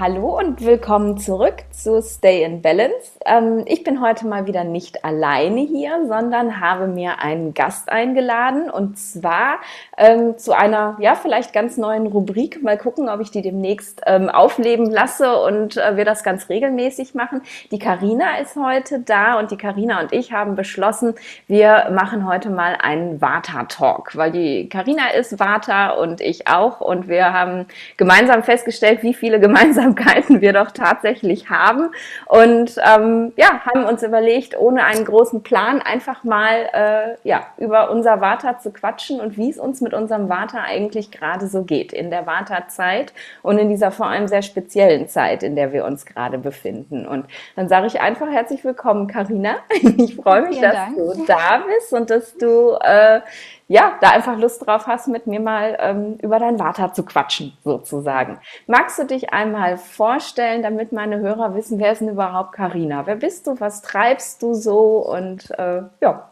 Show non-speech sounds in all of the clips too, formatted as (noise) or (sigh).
Hallo und willkommen zurück zu Stay in Balance. Ähm, ich bin heute mal wieder nicht alleine hier, sondern habe mir einen Gast eingeladen und zwar ähm, zu einer, ja, vielleicht ganz neuen Rubrik. Mal gucken, ob ich die demnächst ähm, aufleben lasse und äh, wir das ganz regelmäßig machen. Die Karina ist heute da und die Karina und ich haben beschlossen, wir machen heute mal einen Vata-Talk, weil die Karina ist Vata und ich auch und wir haben gemeinsam festgestellt, wie viele (laughs) gemeinsam Gemeinsamkeiten (laughs) wir doch tatsächlich haben. Und ähm, ja, haben uns überlegt, ohne einen großen Plan einfach mal äh, ja, über unser Vata zu quatschen und wie es uns mit unserem Vata eigentlich gerade so geht in der Vata-Zeit und in dieser vor allem sehr speziellen Zeit, in der wir uns gerade befinden. Und dann sage ich einfach herzlich willkommen, Karina. (laughs) Ich freue mich, Vielen dass Dank. du da bist und dass du äh, ja, da einfach Lust drauf hast, mit mir mal ähm, über dein Vata zu quatschen, sozusagen. Magst du dich einmal vorstellen, damit meine Hörer wissen, wer ist denn überhaupt Karina? Wer bist du? Was treibst du so? Und äh, ja,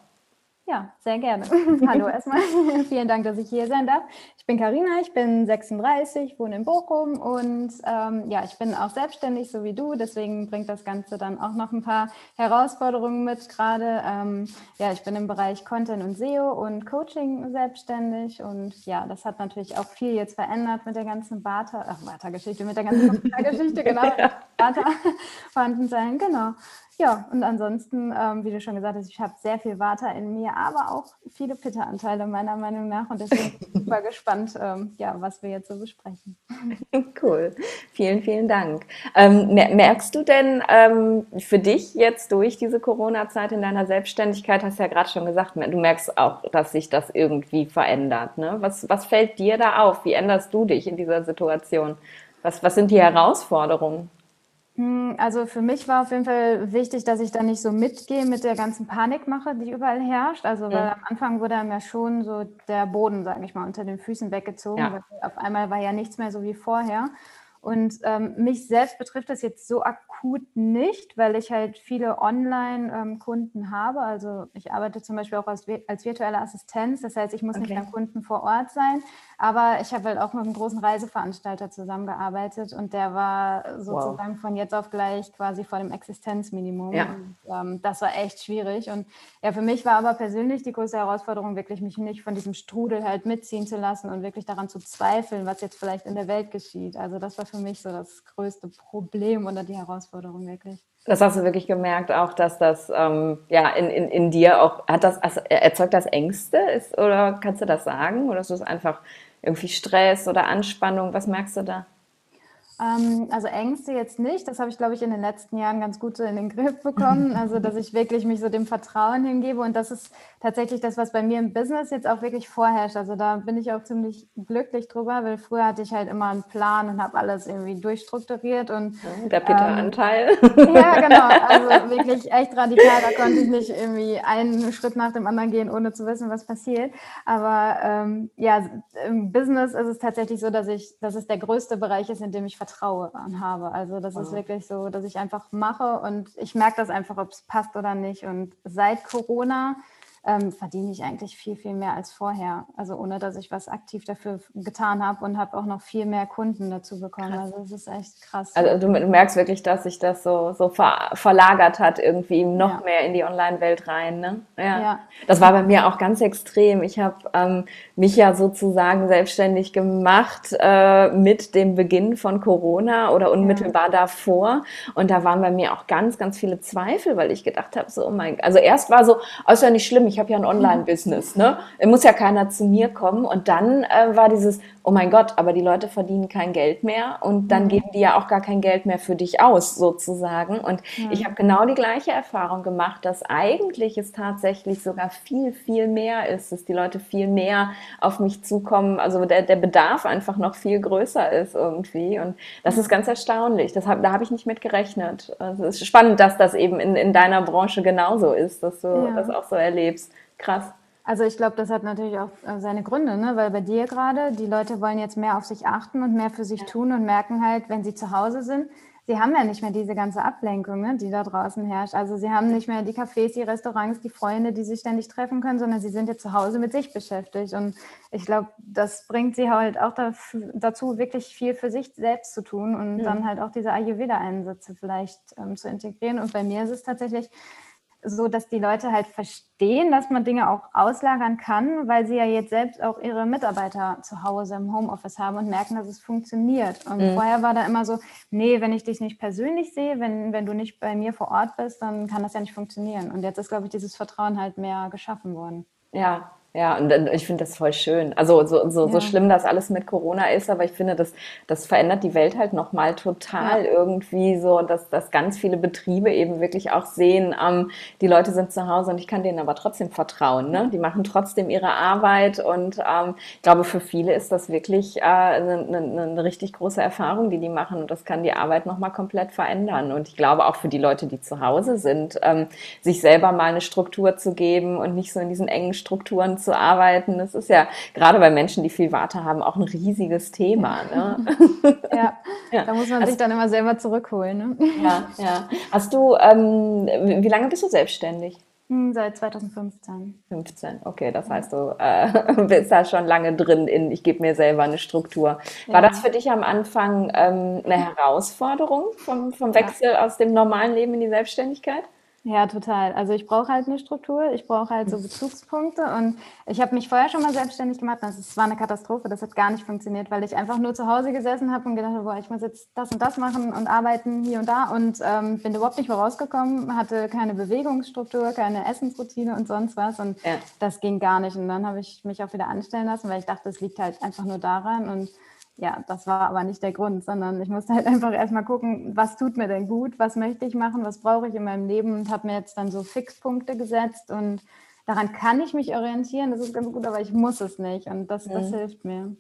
ja, sehr gerne. (laughs) Hallo erstmal. Vielen Dank, dass ich hier sein darf. Ich bin Karina, ich bin 36, wohne in Bochum und ähm, ja, ich bin auch selbstständig, so wie du. Deswegen bringt das Ganze dann auch noch ein paar Herausforderungen mit gerade. Ähm, ja, ich bin im Bereich Content und SEO und Coaching selbstständig und ja, das hat natürlich auch viel jetzt verändert mit der ganzen ach, Bata-Geschichte, mit der ganzen (laughs) Geschichte, genau. Bata vorhanden sein, genau. Ja, und ansonsten, ähm, wie du schon gesagt hast, ich habe sehr viel Water in mir, aber auch viele Pitta-Anteile meiner Meinung nach. Und deswegen bin ich super (laughs) gespannt, ähm, ja, was wir jetzt so besprechen. (laughs) Cool. Vielen, vielen Dank. Ähm, merkst du denn ähm, für dich jetzt durch diese Corona-Zeit in deiner Selbstständigkeit, hast du ja gerade schon gesagt, du merkst auch, dass sich das irgendwie verändert. Ne? Was, was fällt dir da auf? Wie änderst du dich in dieser Situation? Was, was sind die Herausforderungen? Hm, also für mich war auf jeden Fall wichtig, dass ich da nicht so mitgehe mit der ganzen Panikmache, die überall herrscht. Also weil am Anfang wurde einem ja schon so der Boden, sage ich mal, unter den Füßen weggezogen. Ja. Auf einmal war ja nichts mehr so wie vorher. Und ähm, mich selbst betrifft das jetzt so akut nicht, weil ich halt viele Online-Kunden ähm, habe. Also ich arbeite zum Beispiel auch als, als virtuelle Assistenz. Das heißt, ich muss okay. nicht am Kunden vor Ort sein. Aber ich habe halt auch mit einem großen Reiseveranstalter zusammengearbeitet und der war sozusagen wow. von jetzt auf gleich quasi vor dem Existenzminimum. Ja. Und, ähm, das war echt schwierig. Und ja, für mich war aber persönlich die größte Herausforderung, wirklich mich nicht von diesem Strudel halt mitziehen zu lassen und wirklich daran zu zweifeln, was jetzt vielleicht in der Welt geschieht. Also das war für mich so das größte Problem oder die Herausforderung wirklich. Das hast du wirklich gemerkt, auch dass das ähm, ja in, in, in dir auch hat das also erzeugt das Ängste ist oder kannst du das sagen oder ist es einfach irgendwie Stress oder Anspannung? Was merkst du da? Ähm, also Ängste jetzt nicht. Das habe ich, glaube ich, in den letzten Jahren ganz gut so in den Griff bekommen. (laughs) Also, dass ich wirklich mich so dem Vertrauen hingebe. Und das ist tatsächlich das, was bei mir im Business jetzt auch wirklich vorherrscht. Also da bin ich auch ziemlich glücklich drüber, weil früher hatte ich halt immer einen Plan und habe alles irgendwie durchstrukturiert. Und, Der Peter-Anteil. Ähm, ja, genau. Also (laughs) wirklich echt radikal. Da konnte ich nicht irgendwie einen Schritt nach dem anderen gehen, ohne zu wissen, was passiert. Aber ähm, ja, im Business ist es tatsächlich so, dass ich, dass es der größte Bereich ist, in dem ich Vertrauen habe. Also das ist wirklich so, dass ich einfach mache und ich merke das einfach, ob es passt oder nicht. Und seit Corona ähm, verdiene ich eigentlich viel, viel mehr als vorher. Also ohne, dass ich was aktiv dafür getan habe und habe auch noch viel mehr Kunden dazu bekommen. Krass. Also das ist echt krass. Also du, merkst wirklich, dass sich das so, so ver, verlagert hat, irgendwie noch ja. mehr in die Online-Welt rein. Ne? Ja. ja. Das war bei mir auch ganz extrem. Ich habe ähm, mich ja sozusagen selbstständig gemacht äh, mit dem Beginn von Corona oder unmittelbar ja. davor. Und da waren bei mir auch ganz, ganz viele Zweifel, weil ich gedacht habe, so, oh mein Also erst war so, oh, ist ja nicht schlimm, ich habe ja ein Online-Business, ne? Muss ja keiner zu mir kommen. Und dann äh, war dieses, oh mein Gott, aber die Leute verdienen kein Geld mehr und dann mhm. geben die ja auch gar kein Geld mehr für dich aus, sozusagen. Und mhm. ich habe genau die gleiche Erfahrung gemacht, dass eigentlich es tatsächlich sogar viel, viel mehr ist, dass die Leute viel mehr auf mich zukommen, also der, der Bedarf einfach noch viel größer ist irgendwie. Und das ist ganz erstaunlich. Das hab, da habe ich nicht mit gerechnet. Also es ist spannend, dass das eben in, in deiner Branche genauso ist, dass du ja. das auch so erlebst. Krass. Also ich glaube, das hat natürlich auch äh, seine Gründe, ne? weil bei dir gerade, die Leute wollen jetzt mehr auf sich achten und mehr für sich ja. tun und merken halt, wenn sie zu Hause sind, sie haben ja nicht mehr diese ganze Ablenkung, ne, die da draußen herrscht. Also sie haben nicht mehr die Cafés, die Restaurants, die Freunde, die sich ständig treffen können, sondern sie sind jetzt zu Hause mit sich beschäftigt. Und ich glaube, das bringt sie halt auch dazu, wirklich viel für sich selbst zu tun und ja. dann halt auch diese Ayurveda-Einsätze vielleicht ähm, zu integrieren. Und bei mir ist es tatsächlich so, dass die Leute halt verstehen, dass man Dinge auch auslagern kann, weil sie ja jetzt selbst auch ihre Mitarbeiter zu Hause im Homeoffice haben und merken, dass es funktioniert. Und mhm. vorher war da immer so, nee, wenn ich dich nicht persönlich sehe, wenn, wenn du nicht bei mir vor Ort bist, dann kann das ja nicht funktionieren. Und jetzt ist, glaube ich, dieses Vertrauen halt mehr geschaffen worden. Ja, ja, und ich finde das voll schön. Also so, so, ja. so schlimm das alles mit Corona ist, aber ich finde, das, das verändert die Welt halt nochmal total ja. irgendwie so, dass, dass ganz viele Betriebe eben wirklich auch sehen, ähm, die Leute sind zu Hause und ich kann denen aber trotzdem vertrauen. Ne? Die machen trotzdem ihre Arbeit und ähm, ich glaube, für viele ist das wirklich äh, eine, eine, eine richtig große Erfahrung, die die machen und das kann die Arbeit nochmal komplett verändern. Und ich glaube auch für die Leute, die zu Hause sind, ähm, sich selber mal eine Struktur zu geben und nicht so in diesen engen Strukturen zu arbeiten. Das ist ja gerade bei Menschen, die viel Warte haben, auch ein riesiges Thema. Ne? (laughs) Ja. ja. da muss man sich dann immer selber zurückholen. Ne? Ja, ja. Hast du, ähm, wie lange bist du selbstständig? Hm, seit 2015. 15, okay, das heißt, du äh, (laughs) bist da schon lange drin in, ich gebe mir selber eine Struktur. War ja. das für dich am Anfang ähm, eine Herausforderung vom, vom Wechsel ja. aus dem normalen Leben in die Selbstständigkeit? Ja, total. Also ich brauche halt eine Struktur, ich brauche halt so Bezugspunkte und ich habe mich vorher schon mal selbstständig gemacht. Das war eine Katastrophe, das hat gar nicht funktioniert, weil ich einfach nur zu Hause gesessen habe und gedacht habe, boah, ich muss jetzt das und das machen und arbeiten hier und da und ähm, bin überhaupt nicht mehr rausgekommen, hatte keine Bewegungsstruktur, keine Essensroutine und sonst was und ja. das ging gar nicht. Und dann habe ich mich auch wieder anstellen lassen, weil ich dachte, es liegt halt einfach nur daran und ja, das war aber nicht der Grund, sondern ich musste halt einfach erstmal gucken, was tut mir denn gut, was möchte ich machen, was brauche ich in meinem Leben und habe mir jetzt dann so Fixpunkte gesetzt und daran kann ich mich orientieren, das ist ganz gut, aber ich muss es nicht und das, das mhm. hilft mir.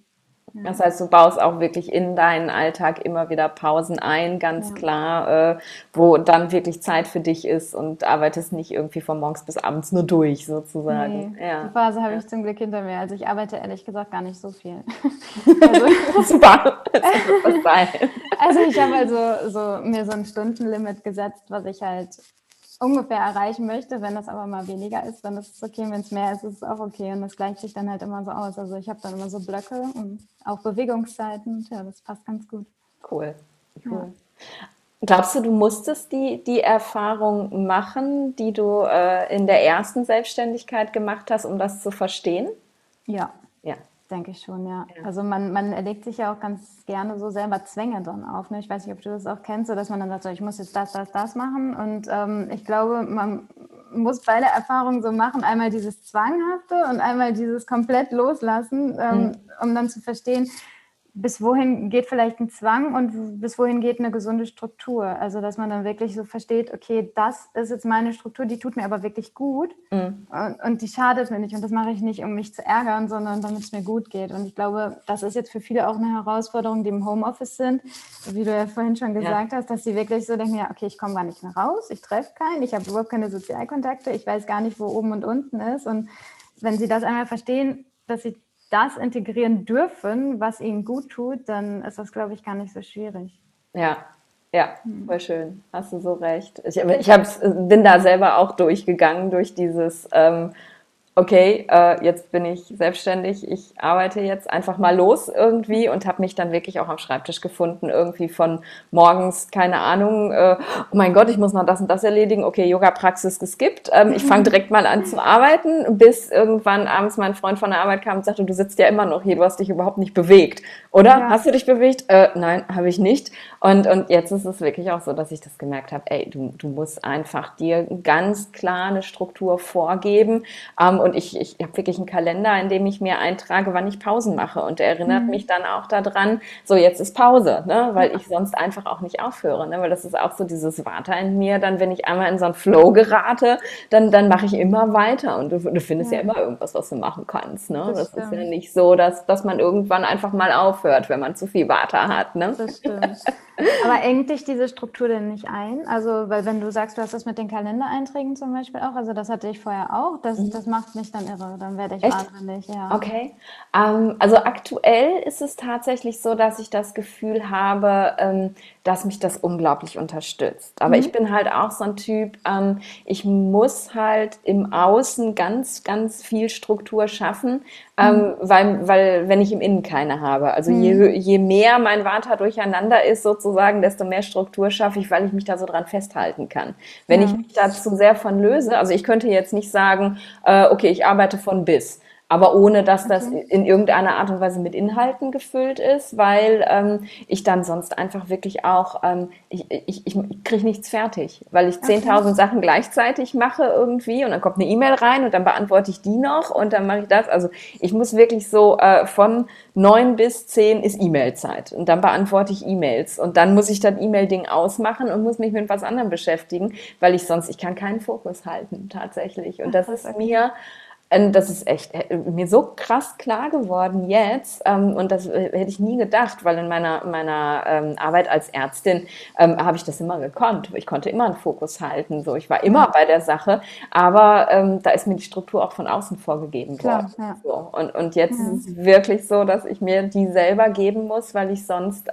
Das heißt, du baust auch wirklich in deinen Alltag immer wieder Pausen ein, ganz ja. klar, äh, wo dann wirklich Zeit für dich ist und arbeitest nicht irgendwie von morgens bis abends nur durch, sozusagen. Nee, ja. Die Phase habe ich zum Glück hinter mir. Also ich arbeite ehrlich gesagt gar nicht so viel. (laughs) (laughs) also, Super. (laughs) Also ich habe also so, mir so ein Stundenlimit gesetzt, was ich halt ungefähr erreichen möchte. Wenn das aber mal weniger ist, dann ist es okay. Wenn es mehr ist, ist es auch okay. Und das gleicht sich dann halt immer so aus. Also ich habe dann immer so Blöcke und auch Bewegungszeiten. Ja, das passt ganz gut. Cool. cool. Ja. Glaubst du, du musstest die, die Erfahrung machen, die du äh, in der ersten Selbstständigkeit gemacht hast, um das zu verstehen? Ja. Denke ich schon, ja. ja. Also man, man erlegt sich ja auch ganz gerne so selber Zwänge dann auf. Ne? Ich weiß nicht, ob du das auch kennst, so dass man dann sagt, so, ich muss jetzt das, das, das machen. Und ähm, ich glaube, man muss beide Erfahrungen so machen. Einmal dieses Zwanghafte und einmal dieses komplett loslassen, ähm, mhm. um dann zu verstehen, bis wohin geht vielleicht ein Zwang und bis wohin geht eine gesunde Struktur. Also, dass man dann wirklich so versteht, okay, das ist jetzt meine Struktur, die tut mir aber wirklich gut mhm. und, und, die schadet mir nicht. Und das mache ich nicht, um mich zu ärgern, sondern damit es mir gut geht. Und ich glaube, das ist jetzt für viele auch eine Herausforderung, die im Homeoffice sind, wie du ja vorhin schon gesagt ja. hast, dass sie wirklich so denken, ja, okay, ich komme gar nicht mehr raus, ich treffe keinen, ich habe überhaupt keine Sozialkontakte, ich weiß gar nicht, wo oben und unten ist. Und wenn sie das einmal verstehen, dass sie das integrieren dürfen, was ihnen gut tut, dann ist das, glaube ich, gar nicht so schwierig. Ja, ja, hm. voll schön. Hast du so recht. Ich, ich bin da selber auch durchgegangen durch dieses ähm, okay, äh, jetzt bin ich selbstständig, ich arbeite jetzt einfach mal los irgendwie und habe mich dann wirklich auch am Schreibtisch gefunden, irgendwie von morgens, keine Ahnung, äh, oh mein Gott, ich muss noch das und das erledigen, okay, Yoga-Praxis geskippt, ähm, ich fange direkt mal an zu arbeiten, bis irgendwann abends mein Freund von der Arbeit kam und sagte, du sitzt ja immer noch hier, du hast dich überhaupt nicht bewegt, oder? Ja. Hast du dich bewegt? Äh, nein, habe ich nicht. Und, und jetzt ist es wirklich auch so, dass ich das gemerkt habe, ey, du, du musst einfach dir ganz klar eine Struktur vorgeben ähm, und ich, ich habe wirklich einen Kalender, in dem ich mir eintrage, wann ich Pausen mache. Und er erinnert mhm. mich dann auch daran, so jetzt ist Pause, ne? weil ich sonst einfach auch nicht aufhöre. Ne? Weil das ist auch so dieses Water in mir. Dann, wenn ich einmal in so einen Flow gerate, dann, dann mache ich immer weiter. Und du, du findest ja. ja. immer irgendwas, was du machen kannst. Ne? Das, das ist ja nicht so, dass, dass man irgendwann einfach mal aufhört, wenn man zu viel Water hat. Ne? Das stimmt. Aber engt dich diese Struktur denn nicht ein? Also, weil wenn du sagst, du hast das mit den Kalendereinträgen zum Beispiel auch, also das hatte ich vorher auch, das, mhm. das macht macht mich dann irre. Dann werde ich Echt? wahnsinnig, ja. Okay. Ähm, also aktuell ist es tatsächlich so, dass ich das Gefühl habe, ähm, dass mich das unglaublich unterstützt. Aber ich Mhm. bin halt auch so ein Typ, ähm, ich muss halt im Außen ganz, ganz viel Struktur schaffen, ähm, Mhm. weil, weil wenn ich im Innen keine habe. Also je, Mhm. hö- je mehr mein Vata durcheinander ist sozusagen, desto mehr Struktur schaffe ich, weil ich mich da so dran festhalten kann. Wenn ich Ja. mich da zu sehr von löse, also ich könnte jetzt nicht sagen, äh, okay, ich arbeite von bis aber ohne dass das Okay. in irgendeiner Art und Weise mit Inhalten gefüllt ist, weil ähm, ich dann sonst einfach wirklich auch, ähm, ich, ich, ich kriege nichts fertig, weil ich Okay. 10.000 Sachen gleichzeitig mache irgendwie und dann kommt eine E-Mail rein und dann beantworte ich die noch und dann mache ich das. Also ich muss wirklich so äh, von neun bis zehn ist E-Mail-Zeit und dann beantworte ich E-Mails und dann muss ich das E-Mail-Ding ausmachen und muss mich mit was anderem beschäftigen, weil ich sonst, ich kann keinen Fokus halten tatsächlich und das ist mir das ist echt äh, mir so krass klar geworden jetzt. Ähm, und das äh, hätte ich nie gedacht, weil in meiner, meiner ähm, Arbeit als Ärztin ähm, habe ich das immer gekonnt. Ich konnte immer einen Fokus halten. So, ich war immer bei der Sache, aber da ist mir die Struktur auch von außen vorgegeben Klar, worden. ja. So, und, und jetzt Ja. ist es wirklich so, dass ich mir die selber geben muss, weil ich sonst,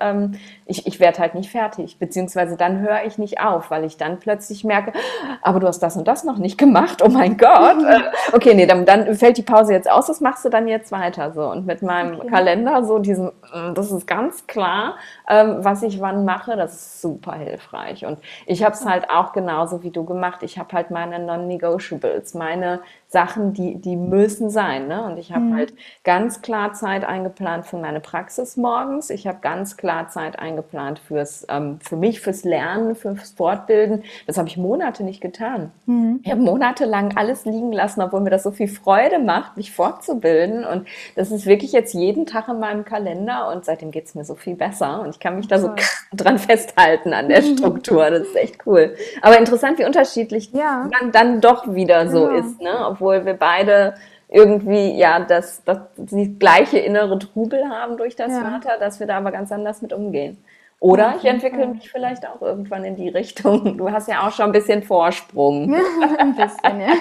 ich, ich werde halt nicht fertig. Beziehungsweise dann höre ich nicht auf, weil ich dann plötzlich merke, aber du hast das und das noch nicht gemacht. Oh mein Gott. (laughs) Äh, okay, nee, dann, dann fällt die Pause jetzt aus. Was machst du dann jetzt weiter? So, und mit meinem Okay. Kalender, so diesen, mm, das ist ganz klar, ähm, was ich wann mache, das ist super hilfreich. Und ich habe es halt auch genauso wie du gemacht. Ich habe halt meine Non-Negotiables, meine Sachen, die, die müssen sein. Ne? Und ich habe Mhm. halt ganz klar Zeit eingeplant für meine Praxis morgens. Ich habe ganz klar Zeit eingeplant fürs, ähm, für mich, fürs Lernen, fürs Fortbilden. Das habe ich Monate nicht getan. Mhm. Ich habe monatelang alles liegen lassen, obwohl mir das so viel Freude macht, mich fortzubilden. Und das ist wirklich jetzt jeden Tag in meinem Kalender und seitdem geht es mir so viel besser. Und ich kann mich da so (laughs) dran festhalten an der (laughs) Struktur. Das ist echt cool. Aber interessant, wie unterschiedlich Ja. dann, dann doch wieder so Genau. ist, ne? Obwohl wir beide irgendwie ja das, das die gleiche innere Trubel haben durch das Ja. Vater, dass wir da aber ganz anders mit umgehen. Oder ich entwickle mich vielleicht auch irgendwann in die Richtung. Du hast ja auch schon ein bisschen Vorsprung. (laughs) Ein bisschen, ja.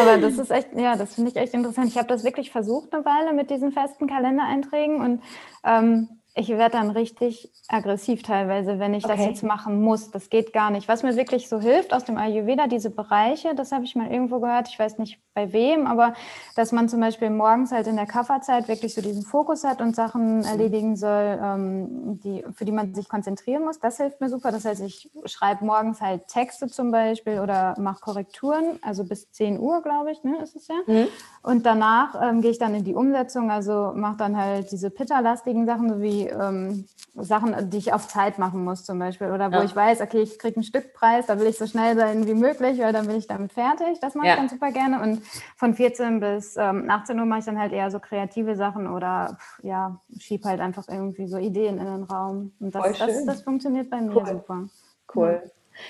Aber das ist echt, ja, das finde ich echt interessant. Ich habe das wirklich versucht eine Weile mit diesen festen Kalendereinträgen und ähm, ich werde dann richtig aggressiv teilweise, wenn ich das Okay. jetzt machen muss. Das geht gar nicht. Was mir wirklich so hilft aus dem Ayurveda, diese Bereiche, das habe ich mal irgendwo gehört, ich weiß nicht bei wem, aber dass man zum Beispiel morgens halt in der Kafferzeit wirklich so diesen Fokus hat und Sachen erledigen soll, ähm, die, für die man sich konzentrieren muss. Das hilft mir super. Das heißt, ich schreibe morgens halt Texte zum Beispiel oder mache Korrekturen, also bis 10 Uhr, glaube ich, ne, ist es ja. Mhm. Und danach ähm, gehe ich dann in die Umsetzung, also mache dann halt diese Pitta-lastigen Sachen, so wie ähm, Sachen, die ich auf Zeit machen muss zum Beispiel. Oder wo Ja. ich weiß, okay, ich kriege einen Stückpreis, da will ich so schnell sein wie möglich, weil dann bin ich damit fertig. Das mache Ja. ich dann super gerne. Und von 14 bis ähm, 18 Uhr mache ich dann halt eher so kreative Sachen oder pff, ja, schieb halt einfach irgendwie so Ideen in den Raum. Und das, das, das funktioniert bei mir Cool. super. Cool.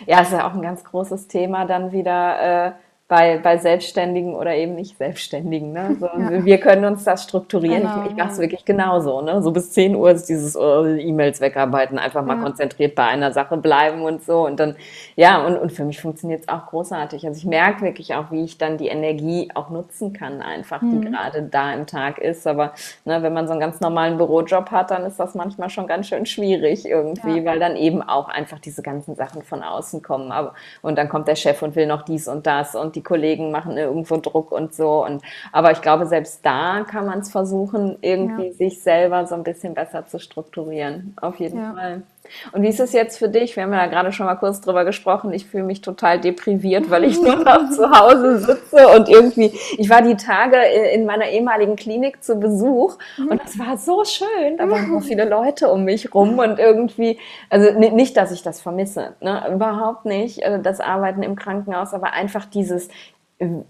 Ja, es ist ja auch ein ganz großes Thema dann wieder äh, bei, bei Selbstständigen oder eben nicht Selbstständigen. Ne? So, Ja. Wir können uns das strukturieren. Genau, ich ich mache es ja. wirklich genauso. Ne? So bis 10 Uhr ist dieses äh, E-Mails wegarbeiten, einfach mal Ja. konzentriert bei einer Sache bleiben und so. Und dann, ja, und, und für mich funktioniert es auch großartig. Also ich merke wirklich auch, wie ich dann die Energie auch nutzen kann, einfach, die Mhm. gerade da im Tag ist. Aber ne, wenn man so einen ganz normalen Bürojob hat, dann ist das manchmal schon ganz schön schwierig irgendwie, weil dann eben auch einfach diese ganzen Sachen von außen kommen. Aber, und dann kommt der Chef und will noch dies und das und die Kollegen machen irgendwo Druck und so. Und, aber ich glaube, selbst da kann man es versuchen, irgendwie Ja. sich selber so ein bisschen besser zu strukturieren. Auf jeden Ja. Fall. Und wie ist es jetzt für dich? Wir haben ja gerade schon mal kurz drüber gesprochen. Ich fühle mich total depriviert, weil ich nur noch zu Hause sitze und irgendwie, ich war die Tage in meiner ehemaligen Klinik zu Besuch und das war so schön. Da waren so viele Leute um mich rum und irgendwie, also ni- nicht, dass ich das vermisse, ne? überhaupt nicht, äh, das Arbeiten im Krankenhaus, aber einfach dieses,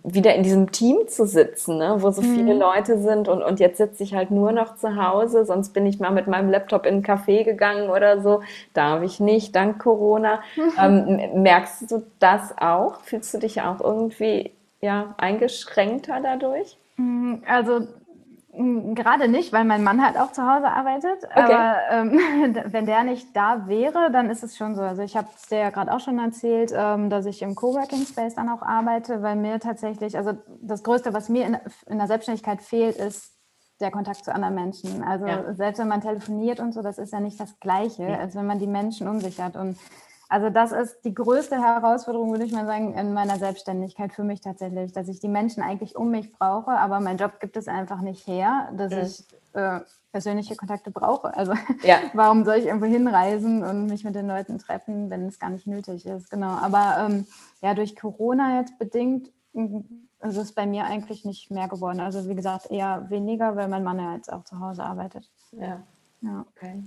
wieder in diesem Team zu sitzen, ne, wo so viele Leute sind und, und jetzt sitze ich halt nur noch zu Hause, sonst bin ich mal mit meinem Laptop in ein Café gegangen oder so, darf ich nicht, dank Corona. (laughs) Ähm, m- merkst du das auch? Fühlst du dich auch irgendwie ja, eingeschränkter dadurch? Mm, Also Gerade nicht, weil mein Mann halt auch zu Hause arbeitet. Okay. Aber ähm, (laughs) wenn der nicht da wäre, dann ist es schon so. Also ich habe es dir ja gerade auch schon erzählt, ähm, dass ich im Coworking Space dann auch arbeite, weil mir tatsächlich, also das Größte, was mir in, in der Selbstständigkeit fehlt, ist der Kontakt zu anderen Menschen. Also ja. selbst wenn man telefoniert und so, das ist ja nicht das Gleiche, ja. als wenn man die Menschen um sich hat. Und also das ist die größte Herausforderung, würde ich mal sagen, in meiner Selbstständigkeit für mich tatsächlich, dass ich die Menschen eigentlich um mich brauche, aber mein Job gibt es einfach nicht her, dass mhm. ich äh, persönliche Kontakte brauche. Also ja. (laughs) warum soll ich irgendwo hinreisen und mich mit den Leuten treffen, wenn es gar nicht nötig ist? Genau. Aber ähm, ja, durch Corona jetzt bedingt ist es bei mir eigentlich nicht mehr geworden. Also wie gesagt, eher weniger, weil mein Mann ja jetzt auch zu Hause arbeitet. Ja. Ja. Okay.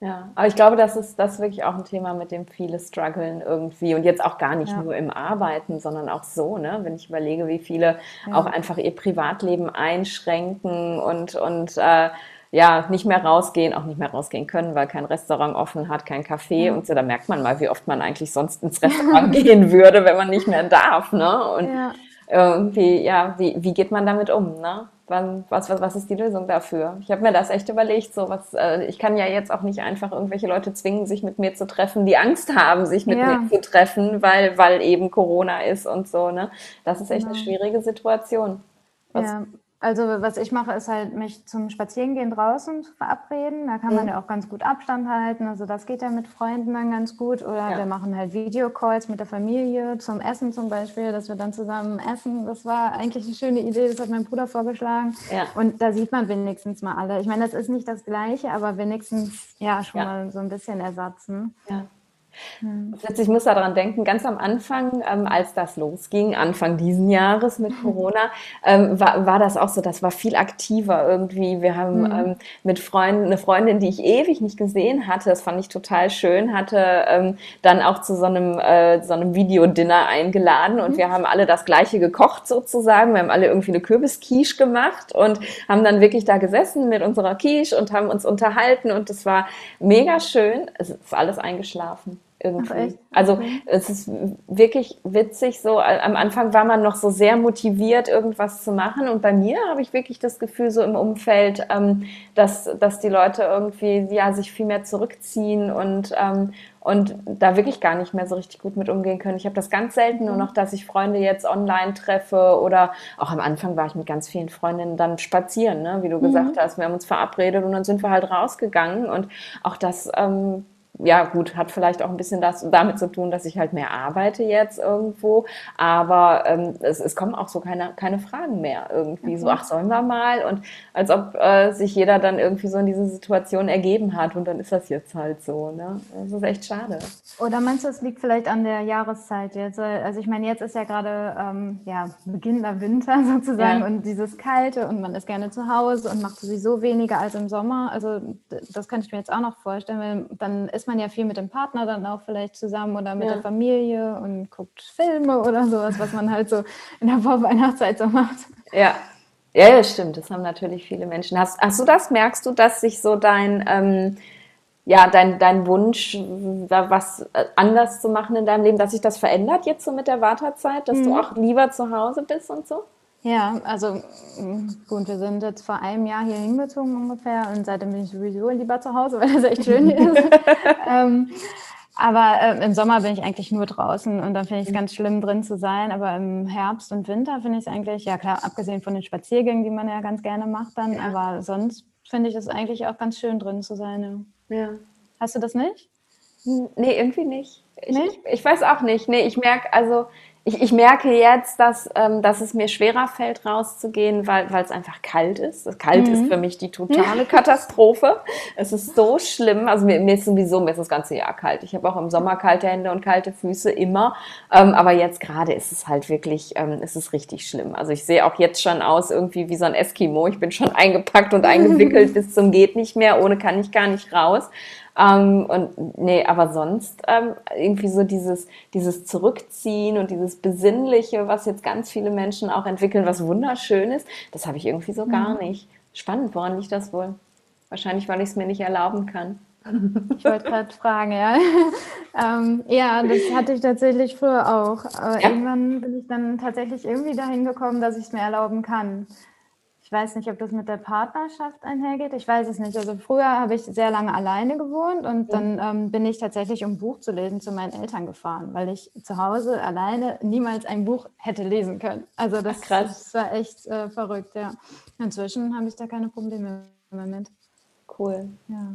Ja, aber ich glaube, das ist das ist wirklich auch ein Thema, mit dem viele strugglen irgendwie und jetzt auch gar nicht ja. nur im Arbeiten, sondern auch so, ne? Wenn ich überlege, wie viele ja. auch einfach ihr Privatleben einschränken und und äh, ja, nicht mehr rausgehen, auch nicht mehr rausgehen können, weil kein Restaurant offen hat, kein Café mhm. und so. Da merkt man mal, wie oft man eigentlich sonst ins (laughs) Restaurant gehen würde, wenn man nicht mehr darf, ne? Und ja. irgendwie, ja, wie, wie geht man damit um, ne? Wann, was, was, was ist die Lösung dafür? Ich habe mir das echt überlegt. So was, äh, ich kann ja jetzt auch nicht einfach irgendwelche Leute zwingen, sich mit mir zu treffen, die Angst haben, sich mit ja. mir zu treffen, weil, weil eben Corona ist und so. Ne? Das ist echt genau. eine schwierige Situation. Was, ja. Also was ich mache, ist halt mich zum Spazierengehen draußen zu verabreden. Da kann man mhm. ja auch ganz gut Abstand halten. Also das geht ja mit Freunden dann ganz gut. Oder ja. wir machen halt Videocalls mit der Familie zum Essen zum Beispiel, dass wir dann zusammen essen. Das war eigentlich eine schöne Idee. Das hat mein Bruder vorgeschlagen. Ja. Und da sieht man wenigstens mal alle. Ich meine, das ist nicht das Gleiche, aber wenigstens ja schon ja. mal so ein bisschen ersatzen. Ja. Hm. Ich muss daran denken, ganz am Anfang, ähm, als das losging, Anfang diesen Jahres mit (laughs) Corona, ähm, war, war das auch so, das war viel aktiver irgendwie. Wir haben mhm. ähm, mit Freunden, eine Freundin, die ich ewig nicht gesehen hatte, das fand ich total schön, hatte ähm, dann auch zu so einem, äh, so einem Videodinner eingeladen und mhm. wir haben alle das Gleiche gekocht sozusagen. Wir haben alle irgendwie eine Kürbisquiche gemacht und haben dann wirklich da gesessen mit unserer Quiche und haben uns unterhalten und es war mega schön. Es ist alles eingeschlafen irgendwie. also okay. es ist wirklich witzig so. Am Anfang war man noch so sehr motiviert, irgendwas zu machen. Und bei mir habe ich wirklich das Gefühl so im Umfeld, ähm, dass, dass die Leute irgendwie ja sich viel mehr zurückziehen und ähm, und da wirklich gar nicht mehr so richtig gut mit umgehen können. Ich habe das ganz selten nur mhm. noch, dass ich Freunde jetzt online treffe oder auch am Anfang war ich mit ganz vielen Freundinnen dann spazieren, ne? wie du mhm. gesagt hast. Wir haben uns verabredet und dann sind wir halt rausgegangen und auch das ähm, ja gut, hat vielleicht auch ein bisschen das damit zu tun, dass ich halt mehr arbeite jetzt irgendwo, aber ähm, es, es kommen auch so keine, keine Fragen mehr irgendwie mhm. so, ach sollen wir mal und als ob äh, sich jeder dann irgendwie so in diese Situation ergeben hat und dann ist das jetzt halt so, ne? Das ist echt schade. Oder meinst du, es liegt vielleicht an der Jahreszeit jetzt? Also ich meine, jetzt ist ja gerade ähm, ja, beginnender Winter (laughs) sozusagen ja. und dieses Kalte und man ist gerne zu Hause und macht sowieso weniger als im Sommer, also das kann ich mir jetzt auch noch vorstellen, weil dann ist man ja viel mit dem Partner dann auch vielleicht zusammen oder mit ja. der Familie und guckt Filme oder sowas, was man halt so in der Vorweihnachtszeit so macht. Ja. Ja, das stimmt. Das haben natürlich viele Menschen. Hast, hast du das? Merkst du, dass sich so dein, ähm, ja, dein, dein Wunsch, da was äh, anders zu machen in deinem Leben, dass sich das verändert jetzt so mit der Wartezeit, dass mhm. du auch lieber zu Hause bist und so? Ja, also mm, gut, wir sind jetzt vor einem Jahr hier hingezogen ungefähr und seitdem bin ich sowieso lieber zu Hause, (laughs) weil es echt schön hier ist. (laughs) ähm, aber äh, im Sommer bin ich eigentlich nur draußen und dann finde ich es ganz schlimm, drin zu sein. Aber im Herbst und Winter finde ich es eigentlich, ja klar, abgesehen von den Spaziergängen, die man ja ganz gerne macht dann, ja. aber sonst finde ich es eigentlich auch ganz schön, drin zu sein. Ja. ja. Hast du das nicht? Nee, irgendwie nicht. Ich, nee? ich, ich weiß auch nicht. Nee, ich merke, also ich, ich merke jetzt, dass, ähm, dass es mir schwerer fällt, rauszugehen, weil es einfach kalt ist. Kalt mhm. ist für mich die totale Katastrophe. es ist so schlimm. Also mir, mir ist sowieso mir ist das ganze Jahr kalt. Ich habe auch im Sommer kalte Hände und kalte Füße immer. Ähm, aber jetzt gerade ist es halt wirklich, ähm, ist es richtig schlimm. Also ich sehe auch jetzt schon aus irgendwie wie so ein Eskimo. Ich bin schon eingepackt und eingewickelt (laughs) bis zum geht nicht mehr. Ohne kann ich gar nicht raus. Ähm, und nee, aber sonst ähm, irgendwie so dieses, dieses Zurückziehen und dieses Besinnliche, was jetzt ganz viele Menschen auch entwickeln, was wunderschön ist, das habe ich irgendwie so mhm. gar nicht. Spannend, woran liegt das wohl? Wahrscheinlich, weil ich es mir nicht erlauben kann. Ich wollte gerade fragen, ja. (laughs) ähm, ja, das hatte ich tatsächlich früher auch. Aber ja. irgendwann bin ich dann tatsächlich irgendwie dahin gekommen, dass ich es mir erlauben kann. Ich weiß nicht, ob das mit der Partnerschaft einhergeht. Ich weiß es nicht. Also früher habe ich sehr lange alleine gewohnt und dann ähm, bin ich tatsächlich, um Buch zu lesen, zu meinen Eltern gefahren, weil ich zu Hause alleine niemals ein Buch hätte lesen können. Also das, Ach, das war echt äh, verrückt, ja. Inzwischen habe ich da keine Probleme mehr mit. Cool. Ja.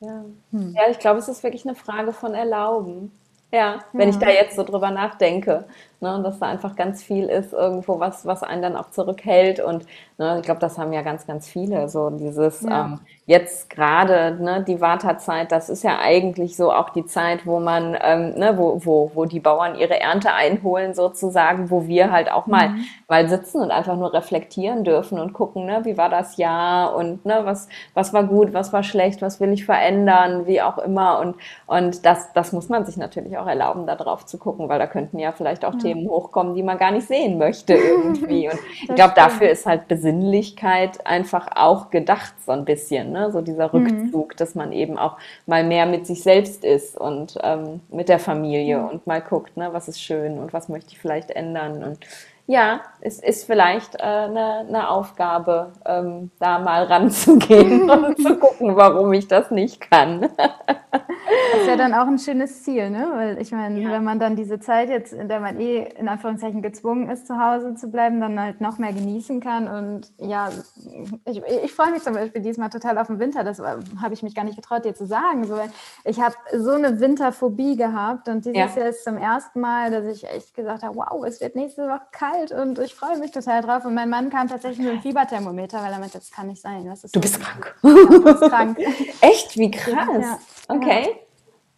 Ja, hm. ja ich glaube, es ist wirklich eine Frage von Erlauben. Ja, wenn ja. ich da jetzt so drüber nachdenke, ne, dass da einfach ganz viel ist irgendwo, was, was einen dann auch zurückhält. Und ne, ich glaube, das haben ja ganz, ganz viele. So dieses ja. ähm, jetzt gerade ne, die Wartezeit, das ist ja eigentlich so auch die Zeit, wo man, ähm, ne, wo, wo, wo die Bauern ihre Ernte einholen sozusagen, wo wir halt auch mal, mhm. mal sitzen und einfach nur reflektieren dürfen und gucken, ne, wie war das Jahr und ne, was, was war gut, was war schlecht, was will ich verändern, wie auch immer. Und, und das, das muss man sich natürlich auch erlauben, da drauf zu gucken, weil da könnten ja vielleicht auch mhm. Themen hochkommen, die man gar nicht sehen möchte (laughs) irgendwie. Und ich glaube, dafür ist halt Besinnlichkeit einfach auch gedacht, so ein bisschen. Ne? So dieser mhm. Rückzug, mhm. dass man eben auch mal mehr mit sich selbst ist und ähm, mit der Familie mhm. und mal guckt, ne, was ist schön und was möchte ich vielleicht ändern. Und ja, es ist vielleicht äh, eine, eine Aufgabe, ähm, da mal (laughs) ranzugehen und zu (laughs) gucken, warum ich das nicht kann. Das ist ja dann auch ein schönes Ziel, ne? Weil ich meine, ja. wenn man dann diese Zeit jetzt, in der man eh in Anführungszeichen gezwungen ist, zu Hause zu bleiben, dann halt noch mehr genießen kann. Und ja, ich, ich freue mich zum Beispiel diesmal total auf den Winter. Das habe ich mich gar nicht getraut, dir zu sagen. So, ich habe so eine Winterphobie gehabt und dieses ja. Jahr ist zum ersten Mal, dass ich echt gesagt habe, wow, es wird nächste Woche kalt und ich freue mich total drauf. Und mein Mann kam tatsächlich mit dem Fieberthermometer, weil er meinte, das kann nicht sein. du so bist krank. Ja, krank. (laughs) Echt? Wie krass. Okay.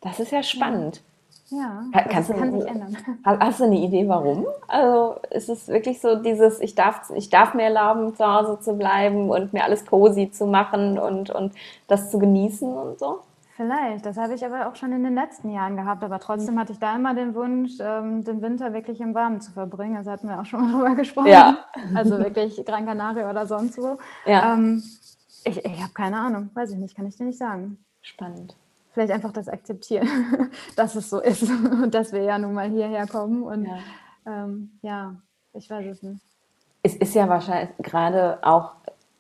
Das ist ja spannend. Ja, das Kannst kann du, sich ändern. (laughs) Hast du eine Idee, warum? Also ist es wirklich so dieses, ich darf, ich darf mir erlauben, zu Hause zu bleiben und mir alles cozy zu machen und, und das zu genießen und so? Vielleicht, das habe ich aber auch schon in den letzten Jahren gehabt, aber trotzdem hatte ich da immer den Wunsch, ähm, den Winter wirklich im Warmen zu verbringen. Also hatten wir auch schon mal (laughs) drüber gesprochen. Ja. Also wirklich Gran Canaria oder sonst wo. Ja. Ähm, ich ich habe keine Ahnung, weiß ich nicht, kann ich dir nicht sagen. Spannend vielleicht einfach das akzeptieren, (laughs) dass es so ist und dass wir ja nun mal hierher kommen. Und ja, ähm, ja ich weiß es nicht. Es ist ja wahrscheinlich gerade auch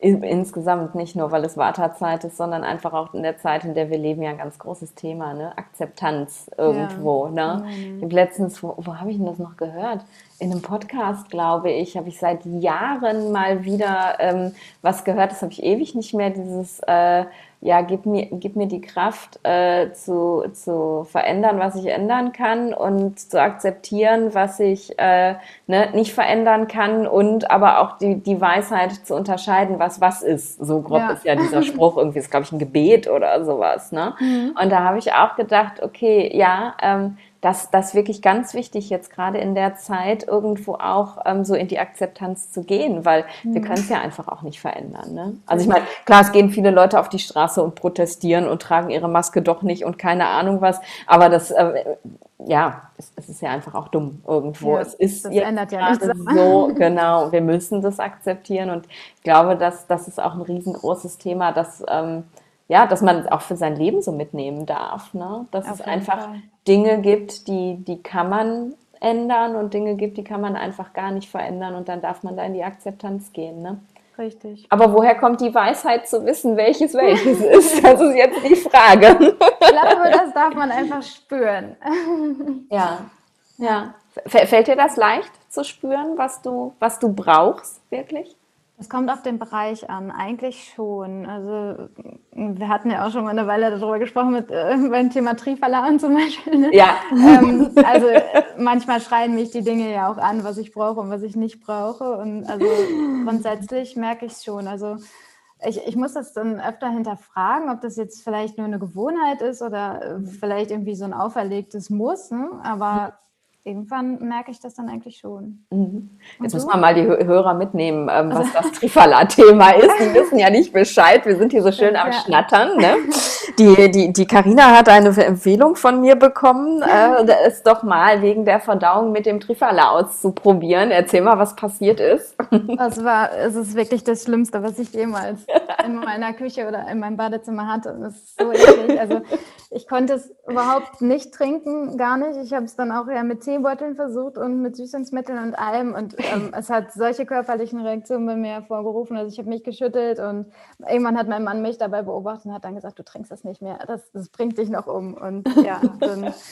insgesamt nicht nur, weil es Wartezeit ist, sondern einfach auch in der Zeit, in der wir leben, ja ein ganz großes Thema, ne? Akzeptanz irgendwo. Ja. Ne? Mhm. Letztens, wo, wo habe ich denn das noch gehört? In einem Podcast, glaube ich, habe ich seit Jahren mal wieder ähm, was gehört, das habe ich ewig nicht mehr, dieses äh, ja, gib mir, gib mir die Kraft äh, zu, zu verändern, was ich ändern kann und zu akzeptieren, was ich äh, ne, nicht verändern kann und aber auch die, die Weisheit zu unterscheiden, was was ist. So grob ja. ist ja dieser (laughs) Spruch irgendwie, ist glaube ich ein Gebet oder sowas. Ne? Mhm. Und da habe ich auch gedacht, okay, ja, ähm, das, das wirklich ganz wichtig, jetzt gerade in der Zeit irgendwo auch ähm, so in die Akzeptanz zu gehen, weil mhm. wir können es ja einfach auch nicht verändern. Ne? Also ich meine, klar, es gehen viele Leute auf die Straße und protestieren und tragen ihre Maske doch nicht und keine Ahnung was, aber das, äh, ja, es, es, ist ja einfach auch dumm irgendwo. Ja, es ist das ändert ja nichts. so, genau, wir müssen das akzeptieren und ich glaube, dass das ist auch ein riesengroßes Thema, dass ähm, ja, dass man auch für sein Leben so mitnehmen darf. Ne? Dass Auf es einfach Fall. Dinge gibt, die, die kann man ändern und Dinge gibt, die kann man einfach gar nicht verändern und dann darf man da in die Akzeptanz gehen. Ne? Richtig. Aber woher kommt die Weisheit zu wissen, welches (laughs) welches ist? Das ist jetzt die Frage. Ich glaube, das darf man einfach spüren. Ja, ja. Fällt dir das leicht zu spüren, was du, was du brauchst, wirklich? Es kommt auf den Bereich an, eigentlich schon. Also wir hatten ja auch schon mal eine Weile darüber gesprochen mit äh, beim Thema Trifalan zum Beispiel. Ne? Ja. Ähm, also manchmal schreien mich die Dinge ja auch an, was ich brauche und was ich nicht brauche. Und also grundsätzlich merke ich es schon. Also ich, ich muss das dann öfter hinterfragen, ob das jetzt vielleicht nur eine Gewohnheit ist oder äh, vielleicht irgendwie so ein auferlegtes Muss. Ne? Aber irgendwann merke ich das dann eigentlich schon. Mhm. Jetzt müssen wir mal die Hörer mitnehmen, ähm, was also. das Trifala-Thema (laughs) ist. Die wissen ja nicht Bescheid. Wir sind hier so schön am ja. Schnattern. Ne? (laughs) Die, die, die Carina hat eine Empfehlung von mir bekommen, (laughs) äh, es doch mal wegen der Verdauung mit dem Trifala auszuprobieren. Erzähl mal, was passiert ist. Das war, es ist wirklich das Schlimmste, was ich jemals in meiner Küche oder in meinem Badezimmer hatte. Es ist so eklig. Also ich konnte es überhaupt nicht trinken, gar nicht. Ich habe es dann auch eher mit Teebeuteln versucht und mit Süßungsmitteln und allem. Und ähm, es hat solche körperlichen Reaktionen bei mir hervorgerufen. Also ich habe mich geschüttelt und irgendwann hat mein Mann mich dabei beobachtet und hat dann gesagt, du trinkst das nicht mehr. Das, das bringt dich noch um. Und ja, dann (laughs)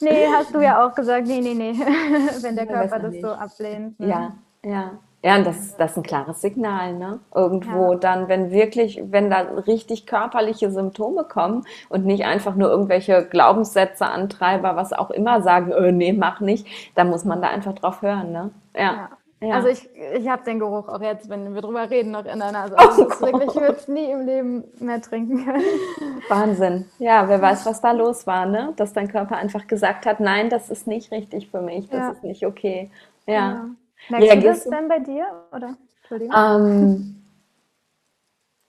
Nee, hast du ja auch gesagt, nee, nee, nee, (laughs) wenn der Körper das so ablehnt. Ne? Ja, ja. Ja, und das, das ist ein klares Signal, ne? Irgendwo ja. dann, wenn wirklich, wenn da richtig körperliche Symptome kommen und nicht einfach nur irgendwelche Glaubenssätze, Antreiber, was auch immer sagen, öh, nee, mach nicht, dann muss man da einfach drauf hören, ne? Ja. ja. Also ich, ich habe den Geruch auch jetzt, wenn wir drüber reden, noch in der Nase. Also oh wirklich, ich würde es nie im Leben mehr trinken können. (laughs) Wahnsinn. Ja, wer weiß, was da los war, ne? Dass dein Körper einfach gesagt hat, nein, das ist nicht richtig für mich, das ja. ist nicht okay. Ja. Merkst du das denn bei dir? Oder? Ähm,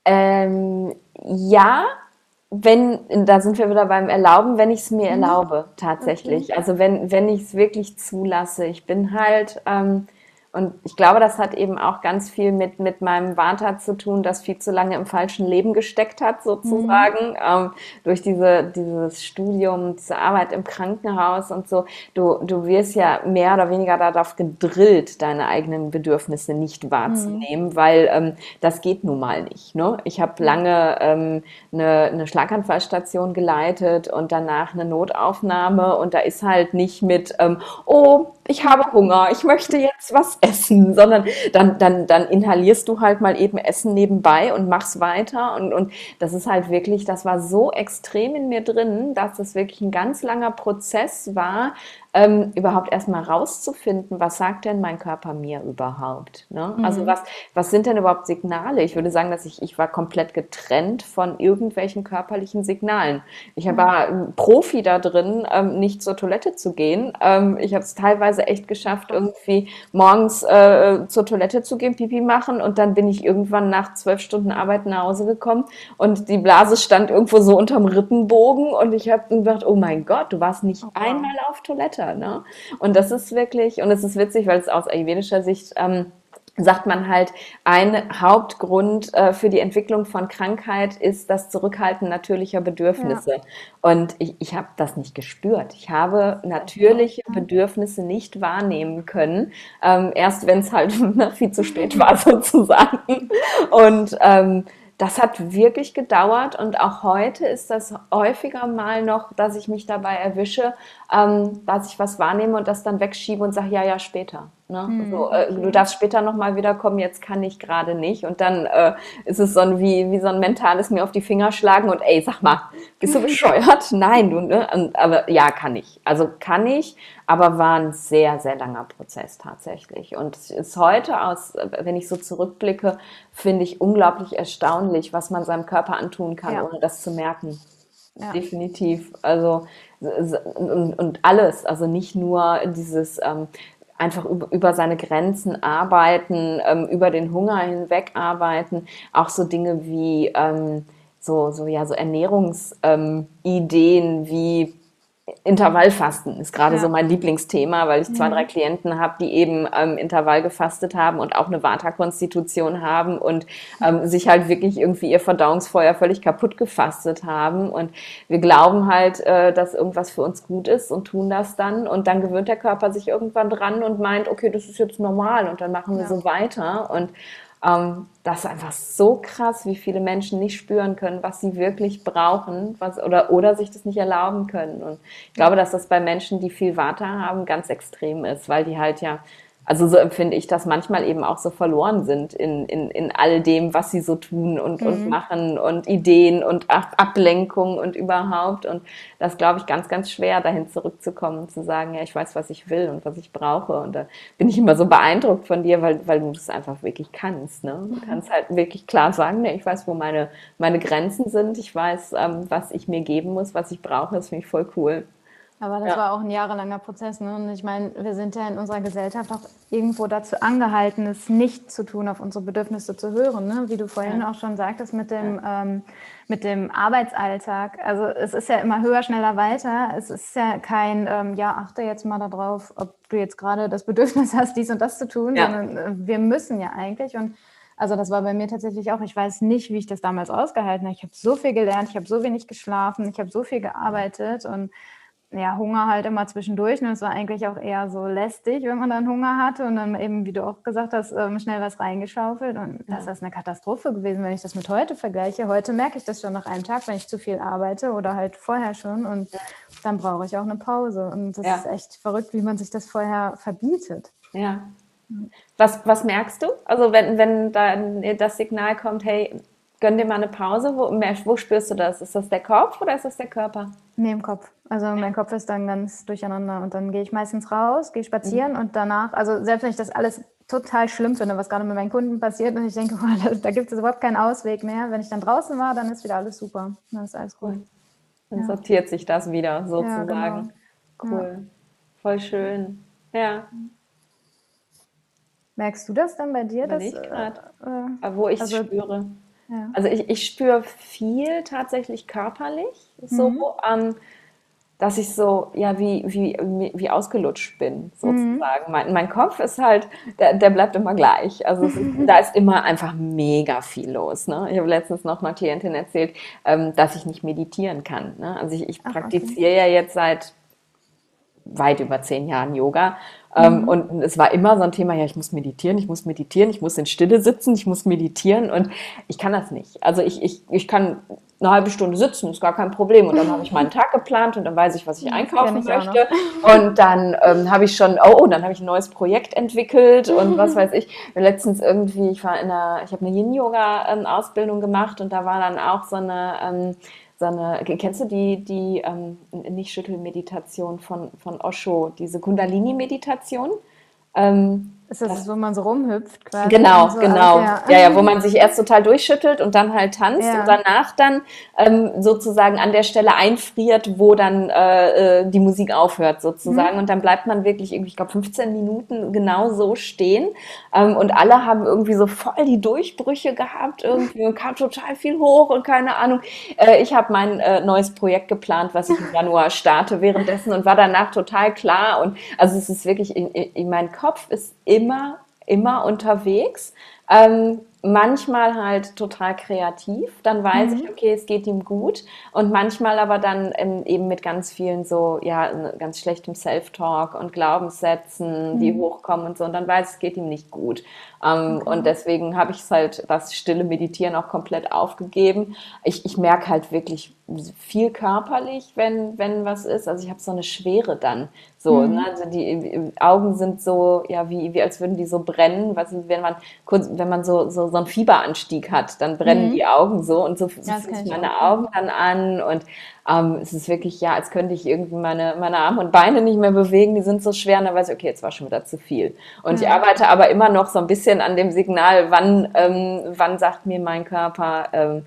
ähm, ja, wenn, da sind wir wieder beim Erlauben, wenn ich es mir mhm. erlaube, tatsächlich. Okay. Also wenn, wenn ich es wirklich zulasse. Ich bin halt, ähm, und ich glaube, das hat eben auch ganz viel mit, mit meinem Vata zu tun, das viel zu lange im falschen Leben gesteckt hat, sozusagen, mhm. ähm, durch diese, dieses Studium, diese Arbeit im Krankenhaus und so. Du, du wirst ja mehr oder weniger darauf gedrillt, deine eigenen Bedürfnisse nicht wahrzunehmen, mhm. weil ähm, das geht nun mal nicht. Ne? Ich habe lange ähm, eine, eine Schlaganfallstation geleitet und danach eine Notaufnahme und da ist halt nicht mit, ähm, oh, ich habe Hunger, ich möchte jetzt was essen, (laughs) sondern dann, dann, dann inhalierst du halt mal eben Essen nebenbei und machst weiter. Und, und das ist halt wirklich, das war so extrem in mir drin, dass das wirklich ein ganz langer Prozess war, ähm, überhaupt erstmal rauszufinden, was sagt denn mein Körper mir überhaupt? Ne? Mhm. Also was, was sind denn überhaupt Signale? Ich würde sagen, dass ich, ich war komplett getrennt von irgendwelchen körperlichen Signalen. Ich mhm. war Profi da drin, ähm, nicht zur Toilette zu gehen. Ähm, ich habe es teilweise echt geschafft, irgendwie morgens äh, zur Toilette zu gehen, Pipi machen und dann bin ich irgendwann nach zwölf Stunden Arbeit nach Hause gekommen und die Blase stand irgendwo so unterm Rippenbogen und ich habe gedacht, oh mein Gott, du warst nicht oh, einmal auf Toilette weiter. Ne? Und das ist wirklich, und es ist witzig, weil es aus ayurvedischer Sicht ähm, sagt man halt, ein Hauptgrund äh, für die Entwicklung von Krankheit ist das Zurückhalten natürlicher Bedürfnisse. Ja. Und ich, ich habe das nicht gespürt. Ich habe natürliche Bedürfnisse nicht wahrnehmen können, ähm, erst wenn es halt (laughs) viel zu spät war (laughs) sozusagen. Und ähm, das hat wirklich gedauert und auch heute ist das häufiger mal noch, dass ich mich dabei erwische, ähm, dass ich was wahrnehme und das dann wegschiebe und sage, ja, ja, später. Ne? Mhm. So, äh, du darfst später nochmal wiederkommen, jetzt kann ich gerade nicht. Und dann äh, ist es so ein, wie, wie so ein mentales mir auf die Finger schlagen und ey, sag mal, bist du (laughs) bescheuert? Nein, du, ne? Und, aber ja, kann ich. Also kann ich, aber war ein sehr, sehr langer Prozess tatsächlich. Und es ist heute aus, wenn ich so zurückblicke, finde ich unglaublich erstaunlich, was man seinem Körper antun kann, ja. ohne das zu merken. Ja. Definitiv. Also und, und, alles, also nicht nur dieses ähm, einfach über, seine Grenzen arbeiten, ähm, über den Hunger hinweg arbeiten, auch so Dinge wie ähm, so, so, ja, so Ernährungsideen ähm, wie Intervallfasten ist gerade ja. so mein Lieblingsthema, weil ich zwei, mhm. drei Klienten habe, die eben ähm, Intervall gefastet haben und auch eine Vata-Konstitution haben und ähm, sich halt wirklich irgendwie ihr Verdauungsfeuer völlig kaputt gefastet haben. Und wir glauben halt, äh, dass irgendwas für uns gut ist und tun das dann. Und dann gewöhnt der Körper sich irgendwann dran und meint, okay, das ist jetzt normal und dann machen wir ja. so weiter. Und ähm, das ist einfach so krass, wie viele Menschen nicht spüren können, was sie wirklich brauchen was, oder, oder sich das nicht erlauben können. Und ich glaube, dass das bei Menschen, die viel Water haben, ganz extrem ist, weil die halt ja also so empfinde ich das manchmal eben auch so verloren sind in, in, in all dem, was sie so tun und, mhm. und machen und Ideen und Ablenkung und überhaupt. Und das glaube ich ganz, ganz schwer, dahin zurückzukommen und zu sagen, ja, ich weiß, was ich will und was ich brauche. Und da bin ich immer so beeindruckt von dir, weil, weil du das einfach wirklich kannst. Ne? Du kannst halt wirklich klar sagen, ne, ich weiß, wo meine, meine Grenzen sind, ich weiß, ähm, was ich mir geben muss, was ich brauche, das finde ich voll cool. Aber das ja. war auch ein jahrelanger Prozess. Ne? Und ich meine, wir sind ja in unserer Gesellschaft auch irgendwo dazu angehalten, es nicht zu tun, auf unsere Bedürfnisse zu hören. Ne? Wie du vorhin ja. auch schon sagtest mit dem, ja. ähm, mit dem Arbeitsalltag. Also es ist ja immer höher, schneller, weiter. Es ist ja kein, ähm, ja, achte jetzt mal darauf, ob du jetzt gerade das Bedürfnis (laughs) hast, dies und das zu tun, sondern äh, wir müssen ja eigentlich. Und also das war bei mir tatsächlich auch. Ich weiß nicht, wie ich das damals ausgehalten habe. Ich habe so viel gelernt, ich habe so wenig geschlafen, ich habe so viel gearbeitet und ja, Hunger halt immer zwischendurch. Und ne? es war eigentlich auch eher so lästig, wenn man dann Hunger hatte und dann eben, wie du auch gesagt hast, ähm, schnell was reingeschaufelt. Und ja. das ist eine Katastrophe gewesen, wenn ich das mit heute vergleiche. Heute merke ich das schon nach einem Tag, wenn ich zu viel arbeite oder halt vorher schon. Und dann brauche ich auch eine Pause. Und das ja. ist echt verrückt, wie man sich das vorher verbietet. Ja. Was, was merkst du? Also wenn, wenn dann das Signal kommt, hey, gönn dir mal eine Pause, wo, wo spürst du das? Ist das der Kopf oder ist das der Körper? Nee, im Kopf. Also mein Kopf ist dann ganz durcheinander und dann gehe ich meistens raus, gehe spazieren mhm. und danach, also selbst wenn ich das alles total schlimm finde, was gerade mit meinen Kunden passiert und ich denke, (laughs) boah, da, da gibt es überhaupt keinen Ausweg mehr. Wenn ich dann draußen war, dann ist wieder alles super. Dann ist alles gut. Dann ja. sortiert sich das wieder sozusagen. Ja, genau. Cool. Ja. Voll schön. Ja. Merkst du das dann bei dir? Dass, ich gerade. Äh, äh wo ich es also, spüre. Ja. Also ich, ich spüre viel tatsächlich körperlich. So, mhm. ähm, dass ich so, ja, wie, wie, wie ausgelutscht bin, sozusagen. Mhm. Mein, mein Kopf ist halt, der, der bleibt immer gleich. Also ist, (laughs) da ist immer einfach mega viel los. Ne? Ich habe letztens noch einer Klientin erzählt, ähm, dass ich nicht meditieren kann. Ne? Also ich, ich Ach, praktiziere okay. ja jetzt seit weit über zehn Jahren Yoga mhm. Und es war immer so ein Thema, ja, ich muss meditieren, ich muss meditieren, ich muss in Stille sitzen, ich muss meditieren und ich kann das nicht. Also ich, ich, ich kann eine halbe Stunde sitzen, ist gar kein Problem. Und dann habe ich meinen (laughs) Tag geplant und dann weiß ich, was ich einkaufen ich möchte. Und dann ähm, habe ich schon, oh, oh dann habe ich ein neues Projekt entwickelt und was (laughs) weiß ich. Letztens irgendwie, ich war in einer, ich habe eine Yin-Yoga-Ausbildung gemacht und da war dann auch so eine, ähm, so eine, kennst du die, die ähm, nicht Schüttelmeditation von, von Osho, diese Kundalini-Meditation? Ähm, ist das, das, wo man so rumhüpft quasi? Genau, so genau. ja. ja. ja, wo man sich erst total durchschüttelt und dann halt tanzt ja. und danach dann ähm, sozusagen an der Stelle einfriert, wo dann äh, äh die Musik aufhört sozusagen. Mhm. Und dann bleibt man wirklich irgendwie, ich glaube, 15 Minuten genau so stehen. Ähm, und alle haben irgendwie so voll die Durchbrüche gehabt irgendwie und kam total viel hoch und keine Ahnung. Äh, ich habe mein äh, neues Projekt geplant, was ich im Januar starte währenddessen und war danach total klar. Und also es ist wirklich, in, in mein Kopf ist immer, immer unterwegs. Ähm, manchmal halt total kreativ, dann weiß mhm. ich, okay, es geht ihm gut und manchmal aber dann eben mit ganz vielen so, ja, ganz schlechtem Self-Talk und Glaubenssätzen, mhm. die hochkommen und so und dann weiß ich, es geht ihm nicht gut. Ähm, okay. Und deswegen habe ich es halt, das stille Meditieren auch komplett aufgegeben. Ich, ich merke halt wirklich viel körperlich, wenn, wenn was ist. Also ich habe so eine Schwere dann. So, mhm. ne? also die Augen sind so, ja, wie, wie als würden die so brennen. Was, wenn man kurz, wenn man so, so, so einen Fieberanstieg hat, dann brennen mhm. die Augen so und so, so fühlen sich meine Augen dann an und ähm, es ist wirklich, ja, als könnte ich irgendwie meine, meine Arme und Beine nicht mehr bewegen, die sind so schwer und dann weiß ich, okay, jetzt war schon wieder zu viel. Und ja. ich arbeite aber immer noch so ein bisschen an dem Signal, wann, ähm, wann sagt mir mein Körper, ähm,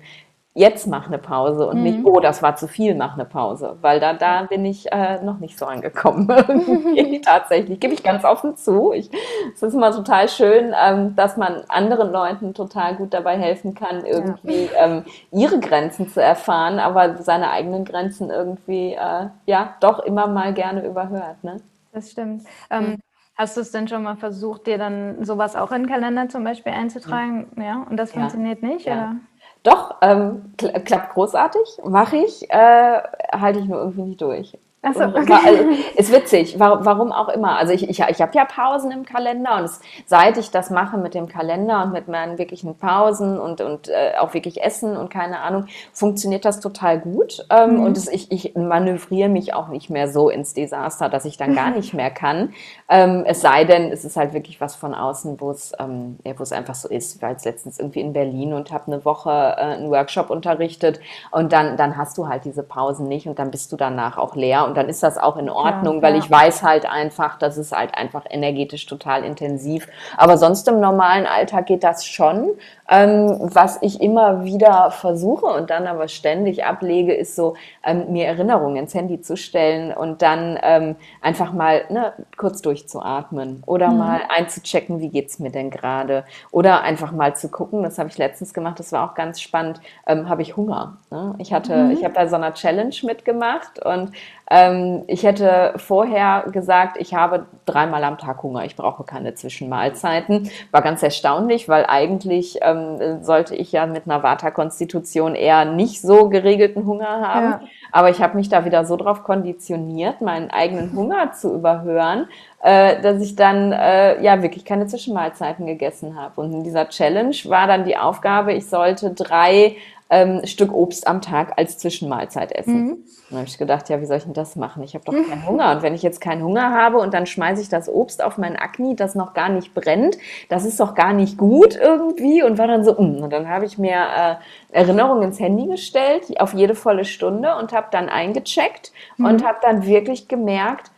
jetzt mach eine Pause und mhm. nicht, oh, das war zu viel, mach eine Pause. Weil da, da bin ich äh, noch nicht so angekommen. (laughs) (laughs) Tatsächlich, gebe ich ganz offen zu. Ich, es ist immer total schön, ähm, dass man anderen Leuten total gut dabei helfen kann, irgendwie ja. ähm, ihre Grenzen zu erfahren, aber seine eigenen Grenzen irgendwie, äh, ja, doch immer mal gerne überhört. Ne? Das stimmt. Ähm, mhm. Hast du es denn schon mal versucht, dir dann sowas auch in den Kalender zum Beispiel einzutragen? Ja, ja und das ja. funktioniert nicht? Ja. Oder? Doch, ähm, klappt großartig, mache ich, äh, halte ich nur irgendwie nicht durch. So, okay. also, ist witzig, warum auch immer. Also ich, ich, ich habe ja Pausen im Kalender und es, seit ich das mache mit dem Kalender und mit meinen wirklichen Pausen und, und äh, auch wirklich Essen und keine Ahnung, funktioniert das total gut. Ähm, mhm. Und es, ich, ich manövriere mich auch nicht mehr so ins Desaster, dass ich dann gar (laughs) nicht mehr kann. Ähm, es sei denn, es ist halt wirklich was von außen, wo es ähm, ja, einfach so ist. Ich war jetzt letztens irgendwie in Berlin und habe eine Woche äh, einen Workshop unterrichtet und dann, dann hast du halt diese Pausen nicht und dann bist du danach auch leer und dann ist das auch in Ordnung, ja, weil ja. ich weiß halt einfach, das ist halt einfach energetisch total intensiv. Aber sonst im normalen Alltag geht das schon. Ähm, was ich immer wieder versuche und dann aber ständig ablege, ist so, ähm, mir Erinnerungen ins Handy zu stellen und dann ähm, einfach mal ne, kurz durchzuatmen oder mhm. mal einzuchecken, wie geht's mir denn gerade oder einfach mal zu gucken, das habe ich letztens gemacht, das war auch ganz spannend, ähm, habe ich Hunger. Ne? Ich hatte, mhm. ich habe bei so einer Challenge mitgemacht und ähm, ich hätte vorher gesagt, ich habe dreimal am Tag Hunger, ich brauche keine Zwischenmahlzeiten. War ganz erstaunlich, weil eigentlich ähm, sollte ich ja mit einer Vata-Konstitution eher nicht so geregelten Hunger haben. Ja. Aber ich habe mich da wieder so drauf konditioniert, meinen eigenen Hunger zu überhören, äh, dass ich dann äh, ja wirklich keine Zwischenmahlzeiten gegessen habe. Und in dieser Challenge war dann die Aufgabe, ich sollte drei ähm, Stück Obst am Tag als Zwischenmahlzeit essen. Mhm. Dann habe ich gedacht, ja, wie soll ich denn das machen? Ich habe doch keinen Hunger. Und wenn ich jetzt keinen Hunger habe und dann schmeiße ich das Obst auf mein Akne, das noch gar nicht brennt, das ist doch gar nicht gut irgendwie. Und war dann so, mm. und dann habe ich mir äh, Erinnerungen ins Handy gestellt, auf jede volle Stunde und habe dann eingecheckt mhm. und habe dann wirklich gemerkt,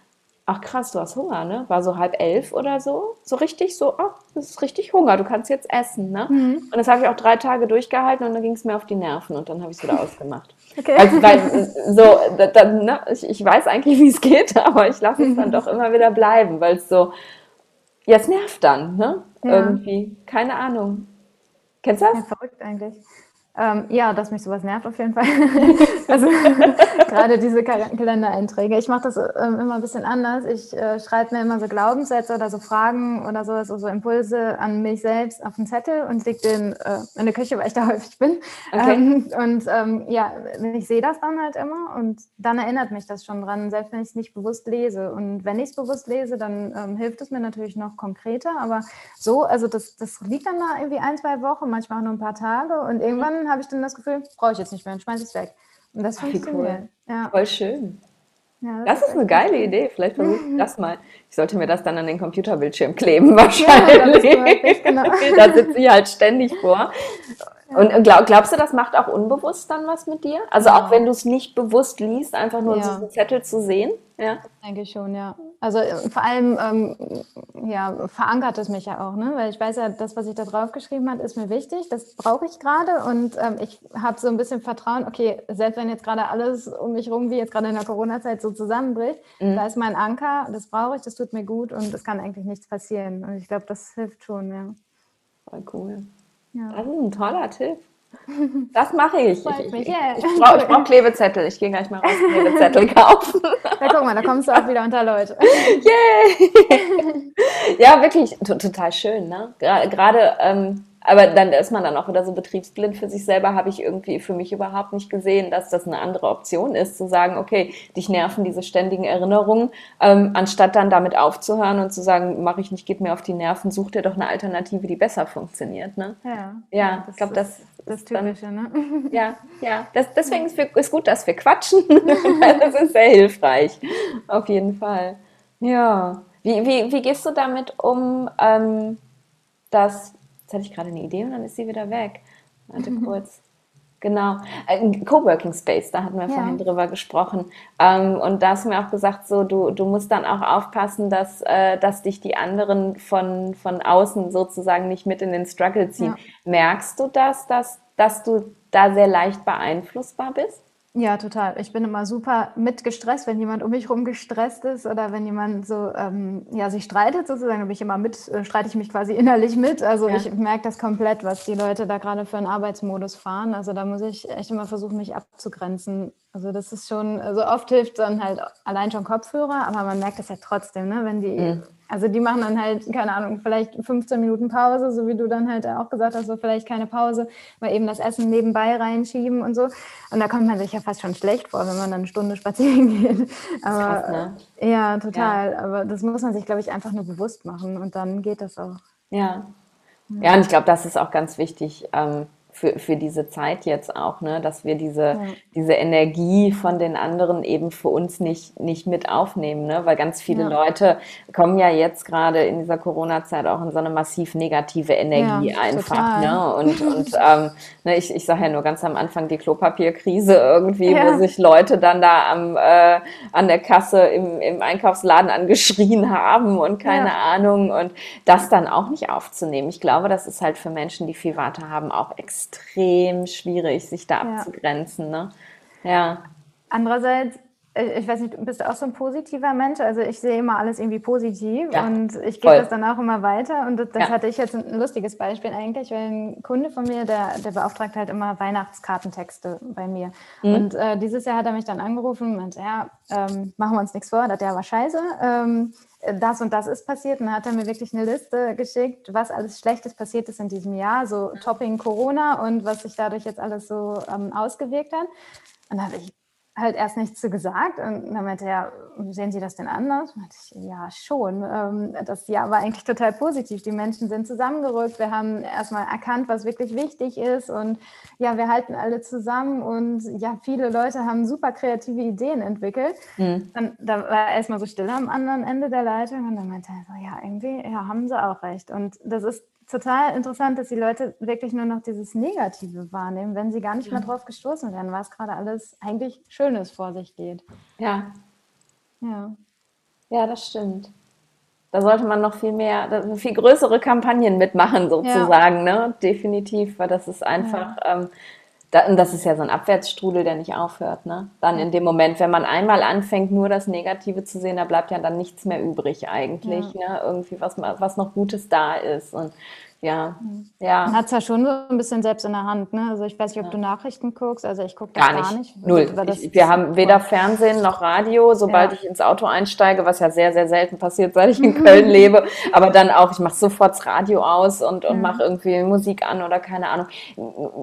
ach krass, du hast Hunger, ne? War so halb elf oder so. So richtig so, ach, das ist richtig Hunger, du kannst jetzt essen, ne? Mhm. Und das habe ich auch drei Tage durchgehalten und dann ging es mir auf die Nerven und dann habe ich es wieder (laughs) ausgemacht. Okay. Also, weil, (laughs) so, da, da, ne? ich, ich weiß eigentlich, wie es geht, (laughs) aber ich lasse es dann doch immer wieder bleiben, weil es so, ja, es nervt dann, ne? Ja. Irgendwie, keine Ahnung. Kennst du das? Ja, verrückt eigentlich. Ähm, ja, dass mich sowas nervt auf jeden Fall. (laughs) also (laughs) gerade diese Kalendereinträge. Ich mache das ähm, immer ein bisschen anders. Ich äh, schreibe mir immer so Glaubenssätze oder so Fragen oder so, also so Impulse an mich selbst auf den Zettel und lege den äh, in der Küche, weil ich da (laughs) häufig bin. Okay. Ähm, und ähm, ja, ich sehe das dann halt immer und dann erinnert mich das schon dran, selbst wenn ich es nicht bewusst lese. Und wenn ich es bewusst lese, dann ähm, hilft es mir natürlich noch konkreter. Aber so, also das, das liegt dann da irgendwie ein, zwei Wochen, manchmal auch nur ein paar Tage und irgendwann habe ich dann das Gefühl, brauche ich jetzt nicht mehr und schmeiße es weg. Und das funktioniert. Cool. Ja. Voll schön. Ja, das, das, ist eine geile Idee. Vielleicht versuche ich (laughs) das mal. Ich sollte mir das dann an den Computerbildschirm kleben, wahrscheinlich. Ja, genau. (laughs) da sitze ich halt ständig vor. (laughs) Und glaub, glaubst du, das macht auch unbewusst dann was mit dir? Also ja. auch wenn du es nicht bewusst liest, einfach nur ja. diesen Zettel zu sehen? Ja, denke ich schon, ja. Also äh, vor allem ähm, ja, verankert es mich ja auch, ne? weil ich weiß ja, das, was ich da drauf geschrieben habe, ist mir wichtig, das brauche ich gerade und ähm, ich habe so ein bisschen Vertrauen, okay, selbst wenn jetzt gerade alles um mich rum, wie jetzt gerade in der Corona-Zeit so zusammenbricht, mhm. da ist mein Anker, das brauche ich, das tut mir gut und es kann eigentlich nichts passieren. Und ich glaube, das hilft schon, ja. Voll cool. Ja. Das ist ein toller Tipp. Das mache ich. Ich, ich, ich, ich brauche brauch Klebezettel. Ich gehe gleich mal raus Klebezettel (laughs) kaufen. Ja, guck mal, da kommst du auch wieder unter Leute. Yay! (laughs) Ja, wirklich total schön. Ne? Gerade ähm, aber dann ist man dann auch wieder so betriebsblind für sich selber, habe ich irgendwie für mich überhaupt nicht gesehen, dass das eine andere Option ist, zu sagen, okay, dich nerven diese ständigen Erinnerungen, ähm, anstatt dann damit aufzuhören und zu sagen, mache ich nicht, geht mir auf die Nerven, such dir doch eine Alternative, die besser funktioniert. Ne? Ja, ja ich glaube, das, das Typische, ne? Ja, ja. Das, deswegen ist es gut, dass wir quatschen. (laughs) das ist sehr hilfreich. Auf jeden Fall. Ja. Wie, wie, wie gehst du damit um, ähm, dass Jetzt hatte ich gerade eine Idee und dann ist sie wieder weg. Warte kurz. Genau, ein Coworking Space, da hatten wir ja. vorhin drüber gesprochen. Ähm, und da hast du mir auch gesagt, so du, du musst dann auch aufpassen, dass, äh, dass dich die anderen von, von außen sozusagen nicht mit in den Struggle ziehen. Ja. Merkst du das, dass, dass du da sehr leicht beeinflussbar bist? Ja, total. Ich bin immer super mitgestresst, wenn jemand um mich herum gestresst ist oder wenn jemand so ähm, ja, sich streitet sozusagen, dann bin ich immer mit, äh, streite ich mich quasi innerlich mit. Also ja. ich merke das komplett, was die Leute da gerade für einen Arbeitsmodus fahren. Also da muss ich echt immer versuchen, mich abzugrenzen. Also das ist schon, also oft hilft dann halt allein schon Kopfhörer, aber man merkt das ja trotzdem, ne? wenn die mhm. Also die machen dann halt, keine Ahnung, vielleicht 15 Minuten Pause, so wie du dann halt auch gesagt hast, so vielleicht keine Pause, mal eben das Essen nebenbei reinschieben und so. Und da kommt man sich ja fast schon schlecht vor, wenn man dann eine Stunde (laughs) spazieren geht. Aber, krass, ne? Ja, total. Ja. Aber das muss man sich, glaube ich, einfach nur bewusst machen und dann geht das auch. Ja. Ja, und ich glaube, das ist auch ganz wichtig. Ähm, für, für diese Zeit jetzt auch, ne? dass wir diese, ja. diese Energie von den anderen eben für uns nicht, nicht mit aufnehmen, ne? weil ganz viele ja. Leute kommen ja jetzt gerade in dieser Corona-Zeit auch in so eine massiv negative Energie ja, einfach. Ne? Und, (laughs) und ähm, ne, ich, ich sage ja nur ganz am Anfang die Klopapierkrise irgendwie, wo sich Leute dann da am, äh, an der Kasse im, im Einkaufsladen angeschrien haben und keine Ahnung und das dann auch nicht aufzunehmen. Ich glaube, das ist halt für Menschen, die viel Warte haben, auch extrem schwierig, sich da abzugrenzen. Ne? Ja. Andererseits äh, ich weiß nicht, bist du auch so ein positiver Mensch? Also ich sehe immer alles irgendwie positiv ja, und ich gebe das dann auch immer weiter. Und das, ja. hatte ich jetzt ein lustiges Beispiel eigentlich, weil ein Kunde von mir, der, der beauftragt halt immer Weihnachtskartentexte bei mir. Mhm. Und äh, dieses Jahr hat er mich dann angerufen und meinte, ja, ähm, machen wir uns nichts vor, das war scheiße. Ähm, das und das ist passiert. Und dann hat er mir wirklich eine Liste geschickt, was alles Schlechtes passiert ist in diesem Jahr, so Topping Corona und was sich dadurch jetzt alles so ähm, ausgewirkt hat. Und da habe ich halt erst nichts zu gesagt. Und dann meinte er, sehen Sie das denn anders? Und ich, ja, schon. Ähm, das Jahr war eigentlich total positiv. Die Menschen sind zusammengerückt. Wir haben erstmal erkannt, was wirklich wichtig ist. Und ja, wir halten alle zusammen. Und ja, viele Leute haben super kreative Ideen entwickelt. Mhm. Dann, da war erstmal so still am anderen Ende der Leitung. Und dann meinte er so, ja, irgendwie, ja, haben Sie auch recht. Und das ist total interessant, dass die Leute wirklich nur noch dieses Negative wahrnehmen, wenn sie gar nicht mehr drauf gestoßen werden, was gerade alles eigentlich Schönes vor sich geht. Ja. Ja. Ja, das stimmt. Da sollte man noch viel mehr, viel größere Kampagnen mitmachen, sozusagen, ja. ne? Definitiv, weil das ist einfach, ja. ähm, und das ist ja so ein Abwärtsstrudel, der nicht aufhört, ne? Dann in dem Moment, wenn man einmal anfängt, nur das Negative zu sehen, da bleibt ja dann nichts mehr übrig eigentlich, ja. ne? Irgendwie, was, was noch Gutes da ist. Und ja, mhm. ja. Man hat es ja schon so ein bisschen selbst in der Hand, ne? Also ich weiß nicht, ob du Nachrichten guckst, also ich gucke gar nicht. Gar nicht Null. Ich, wir haben weder Fernsehen noch Radio, sobald ja. ich ins Auto einsteige, was ja sehr, sehr selten passiert, seit ich in Köln lebe, aber dann auch, ich mache sofort das Radio aus und, und ja. mache irgendwie Musik an oder keine Ahnung.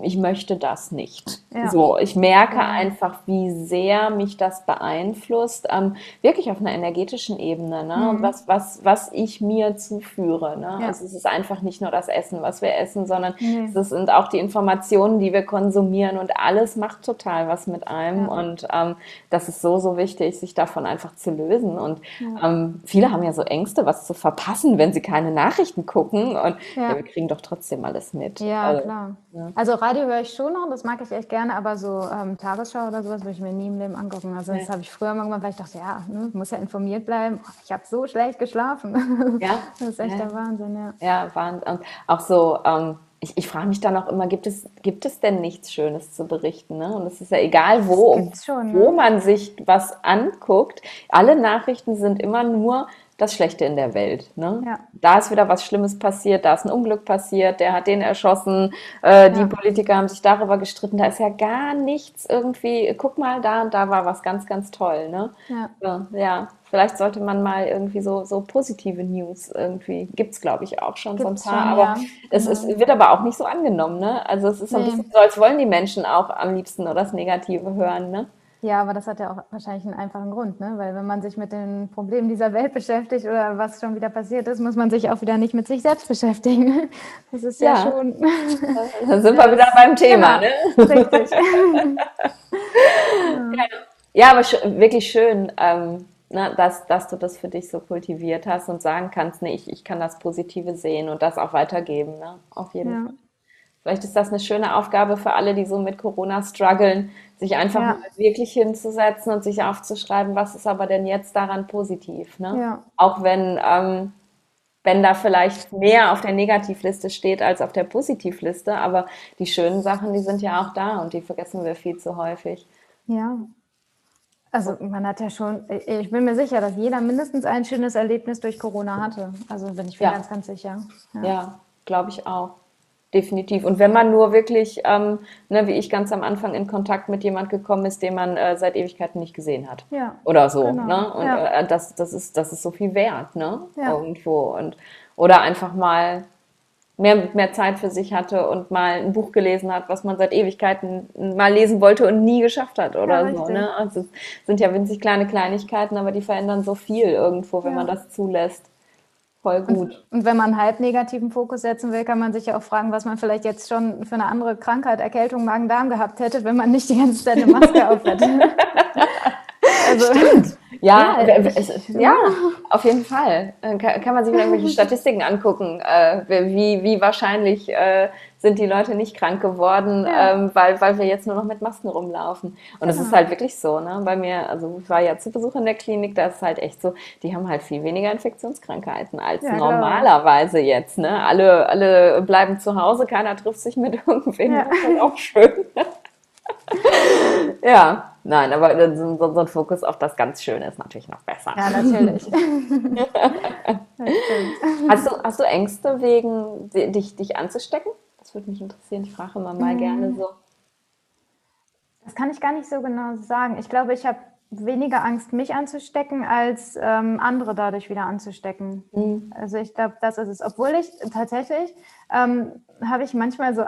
Ich möchte das nicht. Ja. So, ich merke einfach, wie sehr mich das beeinflusst, ähm, wirklich auf einer energetischen Ebene, ne? Mhm. Und was, was, was ich mir zuführe. Ne? Also es ist einfach nicht nur das das Essen, was wir essen, sondern es sind auch die Informationen, die wir konsumieren und alles macht total was mit einem. Ja. Und ähm, das ist so, so wichtig, sich davon einfach zu lösen. Und ja. ähm, viele haben ja so Ängste, was zu verpassen, wenn sie keine Nachrichten gucken. Und ja. wir kriegen doch trotzdem alles mit. Ja, also, klar. Also Radio höre ich schon noch, das mag ich echt gerne, aber so ähm, Tagesschau oder sowas würde ich mir nie im Leben angucken. Also das habe ich früher mal gemacht, weil ich dachte, ja, ne, muss ja informiert bleiben. Ich habe so schlecht geschlafen. Ja. (laughs) das ist echt der Wahnsinn, ja. Ja, Wahnsinn auch so, ähm, ich, ich frage mich dann auch immer, gibt es, gibt es denn nichts Schönes zu berichten? Ne? Und es ist ja egal, wo, schon, wo ne? man sich was anguckt. Alle Nachrichten sind immer nur das Schlechte in der Welt. Ne? Ja. Da ist wieder was Schlimmes passiert, da ist ein Unglück passiert, der hat den erschossen, äh, die ja. Politiker haben sich darüber gestritten, da ist ja gar nichts irgendwie, guck mal, da und da war was ganz, ganz toll. Ne? Ja. So, ja. Vielleicht sollte man mal irgendwie so, so positive News irgendwie, gibt es glaube ich auch schon Gibt's so ein paar, schon, aber es ist, wird aber auch nicht so angenommen. Ne? Also es ist so ein bisschen so, als wollen die Menschen auch am liebsten nur das Negative hören. Ne? Ja, aber das hat ja auch wahrscheinlich einen einfachen Grund, ne? weil wenn man sich mit den Problemen dieser Welt beschäftigt oder was schon wieder passiert ist, muss man sich auch wieder nicht mit sich selbst beschäftigen. (laughs) Das ist ja, ja schon. (laughs) Dann sind wir wieder beim Thema. Genau. Ne? (laughs) Richtig. ja. aber wirklich schön, ähm, ne, dass, dass du das für dich so kultiviert hast und sagen kannst, nee, ich, ich kann das Positive sehen und das auch weitergeben. Ne? Auf jeden ja. Fall. Vielleicht ist das eine schöne Aufgabe für alle, die so mit Corona strugglen, sich einfach ja. mal wirklich hinzusetzen und sich aufzuschreiben, was ist aber denn jetzt daran positiv. Ne? Ja. Auch wenn, ähm, wenn da vielleicht mehr auf der Negativliste steht als auf der Positivliste, aber die schönen Sachen, die sind ja auch da und die vergessen wir viel zu häufig. Ja. Also man hat ja schon, ich bin mir sicher, dass jeder mindestens ein schönes Erlebnis durch Corona hatte. Also bin ich mir ja. ganz, ganz sicher. Ja, ja glaube ich auch definitiv. Und wenn man nur wirklich, ähm, ne, wie ich ganz am Anfang in Kontakt mit jemand gekommen ist, den man äh, seit Ewigkeiten nicht gesehen hat. Ja. Oder so. Genau. Ne? Und ja. äh, das, das, ist, das ist so viel wert, ne? Ja. Irgendwo. Und, oder einfach mal mehr, mehr Zeit für sich hatte und mal ein Buch gelesen hat, was man seit Ewigkeiten mal lesen wollte und nie geschafft hat oder ja, so. Ne? Also es sind ja winzig kleine Kleinigkeiten, aber die verändern so viel irgendwo, wenn man das zulässt. Voll gut. Und, und, wenn man einen halb negativen Fokus setzen will, kann man sich ja auch fragen, was man vielleicht jetzt schon für eine andere Krankheit, Erkältung, Magen-Darm gehabt hätte, wenn man nicht die ganze Zeit eine Maske auf hätte. (laughs) also, Stimmt. Ja, ja, es, ja, auf jeden Fall. Kann, kann man sich mal irgendwelche (laughs) Statistiken angucken, äh, wie, wie wahrscheinlich äh, sind die Leute nicht krank geworden, ja. ähm, weil, weil wir jetzt nur noch mit Masken rumlaufen. Und es ja. ist halt wirklich so, ne? Bei mir, also ich war ja zu Besuch in der Klinik, da ist halt echt so, die haben halt viel weniger Infektionskrankheiten als ja, normalerweise klar. jetzt. Ne? Alle, alle bleiben zu Hause, keiner trifft sich mit (laughs) irgendwem. Das ist halt auch schön. (laughs) ja, nein, aber so, so, ein Fokus auf das ganz Schöne ist natürlich noch besser. Ja, natürlich. (laughs) hast, du, hast du Ängste wegen dich, dich anzustecken? Das würde mich interessieren. Ich frage immer mal mhm. gerne so. Das kann ich gar nicht so genau sagen. Ich glaube, ich habe weniger Angst, mich anzustecken, als ähm, andere dadurch wieder anzustecken. Mhm. Also ich glaube, das ist es. Obwohl ich tatsächlich ähm, habe ich manchmal so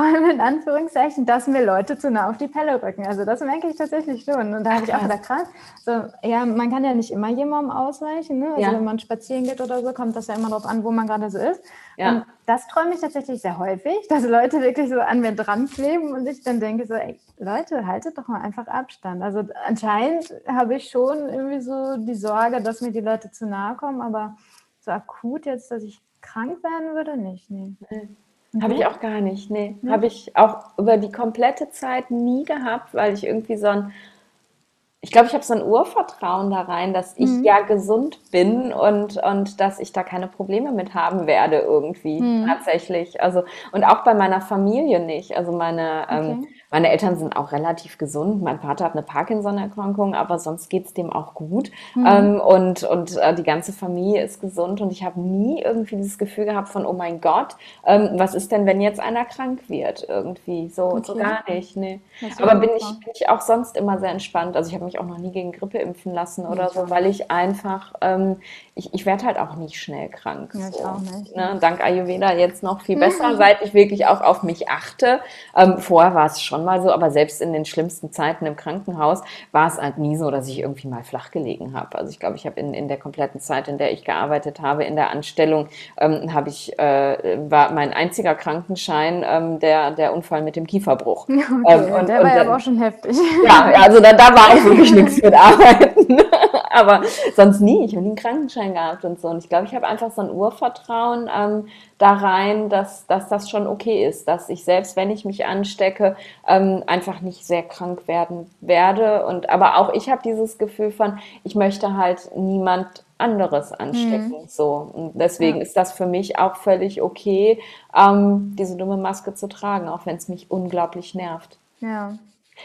Albträume in Anführungszeichen, dass mir Leute zu nah auf die Pelle rücken. Also das merke ich tatsächlich schon. Und da habe ich auch gedacht, krass, so, ja, man kann ja nicht immer jemandem ausweichen. Ne? Also ja. wenn man spazieren geht oder so, kommt das ja immer darauf an, wo man gerade so ist. Ja. Und das träume ich tatsächlich sehr häufig, dass Leute wirklich so an mir dran kleben und ich dann denke so, ey, Leute, haltet doch mal einfach Abstand. Also anscheinend habe ich schon irgendwie so die Sorge, dass mir die Leute zu nahe kommen, aber so akut jetzt, dass ich krank werden würde, nicht. Nee. Nee. Habe ich auch gar nicht. Nee. Ja. Habe ich auch über die komplette Zeit nie gehabt, weil ich irgendwie so ein, ich glaube, ich habe so ein Urvertrauen da rein, dass ich mhm. ja gesund bin und, und dass ich da keine Probleme mit haben werde irgendwie mhm. tatsächlich. Also, und auch bei meiner Familie nicht. Also meine, ähm, okay. ähm, meine Eltern sind auch relativ gesund. Mein Vater hat eine Parkinson-Erkrankung, aber sonst geht es dem auch gut. Mhm. Ähm, und und äh, die ganze Familie ist gesund und ich habe nie irgendwie dieses Gefühl gehabt von, oh mein Gott, ähm, was ist denn, wenn jetzt einer krank wird? Irgendwie so, okay. so gar nicht. Nee. Aber bin ich, bin ich auch sonst immer sehr entspannt. Also ich habe mich auch noch nie gegen Grippe impfen lassen oder so, weil ich einfach, ähm, ich, ich werde halt auch nicht schnell krank. Ja, so. auch nicht. Ne? Dank Ayurveda jetzt noch viel besser, seit ich wirklich auch auf mich achte. Ähm, vorher war es schon mal so, aber selbst in den schlimmsten Zeiten im Krankenhaus war es halt nie so, dass ich irgendwie mal flach gelegen habe. Also ich glaube, ich habe in, in der kompletten Zeit, in der ich gearbeitet habe, in der Anstellung, ähm, habe ich, äh, war mein einziger Krankenschein ähm, der, der Unfall mit dem Kieferbruch. (laughs) Okay, ähm, und, der war ja auch schon heftig. Ja, also da, da war auch wirklich (laughs) nichts mit Arbeiten. Aber sonst nie. Ich habe nie einen Krankenschein gehabt und so. Und ich glaube, ich habe einfach so ein Urvertrauen ähm, da rein, dass, dass das schon okay ist, dass ich selbst, wenn ich mich anstecke, ähm, einfach nicht sehr krank werden werde. Und aber auch ich habe dieses Gefühl von, ich möchte halt niemand anderes anstecken. Mhm. So. Und deswegen ja. ist das für mich auch völlig okay, ähm, diese dumme Maske zu tragen, auch wenn es mich unglaublich nervt. Ja.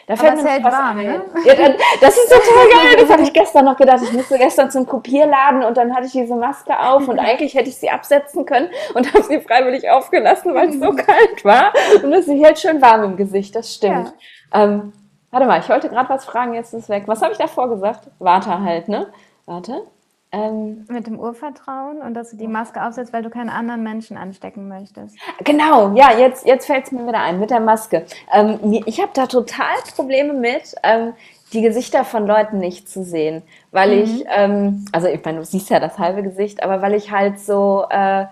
Da fällt mir was warm, ne? ja, das ist total (laughs) geil. Das habe ich gestern noch gedacht. Ich musste gestern zum Kopierladen und dann hatte ich diese Maske auf und eigentlich hätte ich sie absetzen können und habe sie freiwillig aufgelassen, weil es so kalt war. Und es ist halt schön warm im Gesicht, das stimmt. Ja. Ähm, warte mal, ich wollte gerade was fragen, jetzt ist es weg. Was habe ich davor gesagt? Warte halt, ne? Warte. Ähm, Mit dem Urvertrauen und dass du die Maske aufsetzt, weil du keinen anderen Menschen anstecken möchtest. Genau, ja, jetzt, jetzt fällt es mir wieder ein mit der Maske. Ähm, ich habe da total Probleme mit, ähm, die Gesichter von Leuten nicht zu sehen, weil mhm. ich, ähm, also ich meine, du siehst ja das halbe Gesicht, aber weil ich halt so... Äh,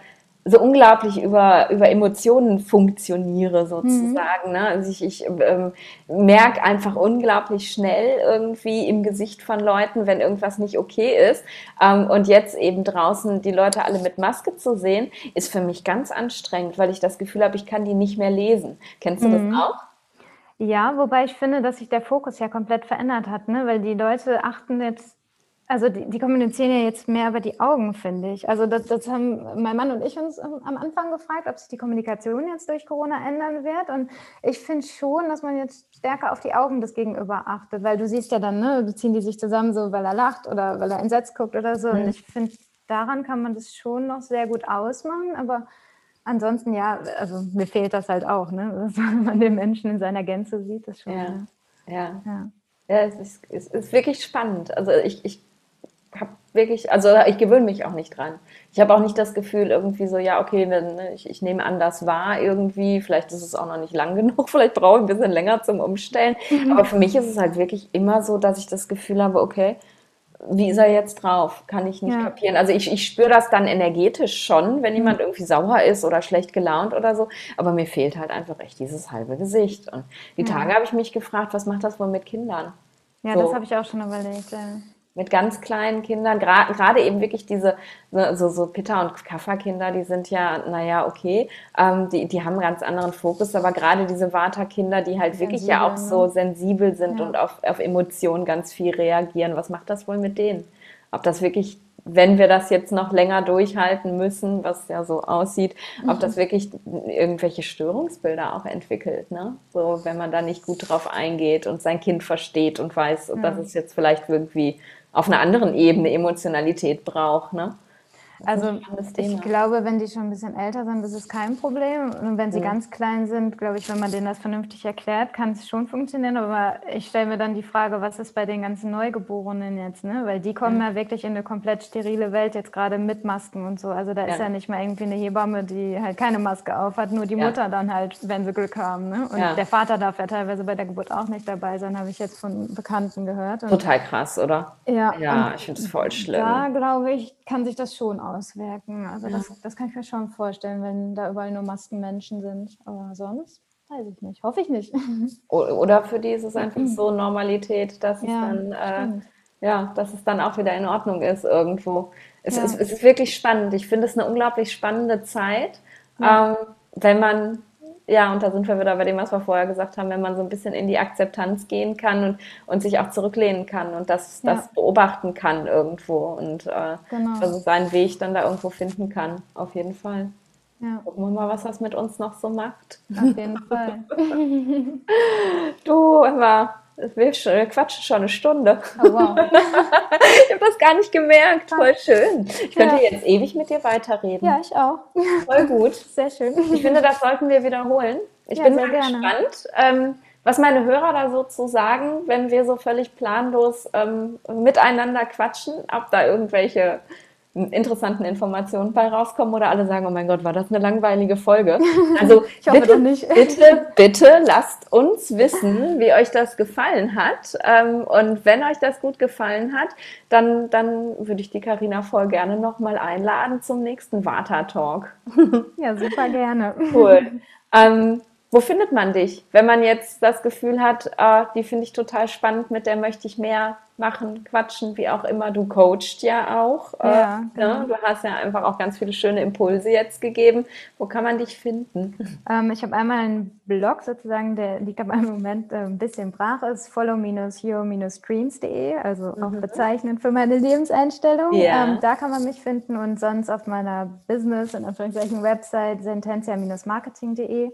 so unglaublich über, über Emotionen funktioniere, sozusagen. Mhm. Ne? Also ich, ich ähm, merke einfach unglaublich schnell irgendwie im Gesicht von Leuten, wenn irgendwas nicht okay ist. Ähm, und jetzt eben draußen die Leute alle mit Maske zu sehen, ist für mich ganz anstrengend, weil ich das Gefühl habe, ich kann die nicht mehr lesen. Kennst du mhm. das auch? Ja, wobei ich finde, dass sich der Fokus ja komplett verändert hat, ne? weil die Leute achten jetzt also die, die, kommunizieren ja jetzt mehr über die Augen, finde ich. Also das, das, haben mein Mann und ich uns am Anfang gefragt, ob sich die Kommunikation jetzt durch Corona ändern wird. Und ich finde schon, dass man jetzt stärker auf die Augen des Gegenüber achtet, weil du siehst ja dann, ne, ziehen die sich zusammen so, weil er lacht oder weil er entsetzt guckt oder so. Mhm. Und ich finde, daran kann man das schon noch sehr gut ausmachen, aber ansonsten ja, also mir fehlt das halt auch, ne, (laughs) dass man den Menschen in seiner Gänze sieht, das schon. Ja, ja. ja. ja es, ist, es ist wirklich spannend. Also ich, ich habe wirklich, also ich gewöhne mich auch nicht dran. Ich habe auch nicht das Gefühl, irgendwie so, ja, okay, ne, ich, ich nehme an, das war irgendwie, vielleicht ist es auch noch nicht lang (laughs) genug, vielleicht brauche ich ein bisschen länger zum Umstellen. Mhm. Aber für mich ist es halt wirklich immer so, dass ich das Gefühl habe, okay, wie ist er jetzt drauf? Kann ich nicht ja. kapieren. Also ich, ich spüre das dann energetisch schon, wenn jemand mhm. irgendwie sauer ist oder schlecht gelaunt oder so. Aber mir fehlt halt einfach echt dieses halbe Gesicht. Und die Tage ja. habe ich mich gefragt, was macht das wohl mit Kindern? Ja, so. das habe ich auch schon überlegt. Ja mit ganz kleinen Kindern, gerade eben wirklich diese, ne, so, so Pitta- und Kafferkinder, die sind ja, naja, okay, ähm, die, die haben einen ganz anderen Fokus, aber gerade diese Vata-Kinder, die halt wirklich ja auch ne? so sensibel sind ja. und auf, auf Emotionen ganz viel reagieren, was macht das wohl mit denen? Ob das wirklich, wenn wir das jetzt noch länger durchhalten müssen, was ja so aussieht, mhm. ob das wirklich irgendwelche Störungsbilder auch entwickelt, ne? So, wenn man da nicht gut drauf eingeht und sein Kind versteht und weiß, ja. dass es jetzt vielleicht irgendwie auf einer anderen Ebene Emotionalität braucht. Ne? Also ich glaube, wenn die schon ein bisschen älter sind, ist es kein Problem. Und wenn sie ja. ganz klein sind, glaube ich, wenn man denen das vernünftig erklärt, kann es schon funktionieren. Aber ich stelle mir dann die Frage, was ist bei den ganzen Neugeborenen jetzt? Ne? Weil die kommen ja. ja wirklich in eine komplett sterile Welt, jetzt gerade mit Masken und so. Also da ja. ist ja nicht mal irgendwie eine Hebamme, die halt keine Maske auf hat, nur die Mutter dann halt, wenn sie Glück haben. Ne? Und der Vater darf ja teilweise bei der Geburt auch nicht dabei sein, habe ich jetzt von Bekannten gehört. Und Total krass, oder? Ja, ja ich finde es voll schlimm. Da glaube ich, kann sich das schon auswirken. Also ja. das, das kann ich mir schon vorstellen, wenn da überall nur Maskenmenschen sind. Aber sonst weiß ich nicht. Hoffe ich nicht. (laughs) Oder für die ist es einfach so (clears throat) Normalität, dass ja, es dann äh, ja, dass es dann auch wieder in Ordnung ist irgendwo. Es, ja. ist, es ist wirklich spannend. Ich finde es eine unglaublich spannende Zeit, ähm, wenn man ja, und da sind wir wieder bei dem, was wir vorher gesagt haben, wenn man so ein bisschen in die Akzeptanz gehen kann und, und sich auch zurücklehnen kann und das, ja. das beobachten kann irgendwo und äh, genau. also seinen Weg dann da irgendwo finden kann, auf jeden Fall. Ja. Gucken wir mal, was das mit uns noch so macht. Auf jeden Fall. (laughs) (laughs) du, Emma, wir quatschen schon eine Stunde. Oh, wow. (laughs) ich habe das gar nicht gemerkt. Voll schön. Ich könnte ja. jetzt ewig mit dir weiterreden. Ja, ich auch. Voll gut. Sehr schön. Ich finde, das sollten wir wiederholen. Ich ja, bin sehr gespannt, ähm, was meine Hörer da so zu sagen, wenn wir so völlig planlos ähm, miteinander quatschen, ob da irgendwelche interessanten Informationen bei rauskommen oder alle sagen, oh mein Gott, war das eine langweilige Folge. (laughs) Also bitte, nicht. bitte, bitte lasst uns wissen, wie euch das gefallen hat. Ähm, und wenn euch das gut gefallen hat, dann, dann würde ich die Karina voll gerne nochmal einladen zum nächsten Vata-Talk. (laughs) Ja, super gerne. Cool. (laughs) Ähm, wo findet man dich, wenn man jetzt das Gefühl hat, äh, die finde ich total spannend, mit der möchte ich mehr machen, quatschen, wie auch immer. Du coachst ja auch. Äh, ja, ne? genau. ne? Du hast ja einfach auch ganz viele schöne Impulse jetzt gegeben. Wo kann man dich finden? (laughs) Ähm, ich habe einmal einen Blog sozusagen, der liegt aber im Moment äh, ein bisschen brach, ist follow-hero-dreams.de, also mhm. auch bezeichnend für meine Lebenseinstellung. Ja. Ähm, da kann man mich finden und sonst auf meiner Business- und Anführungszeichen Website sententia-marketing.de.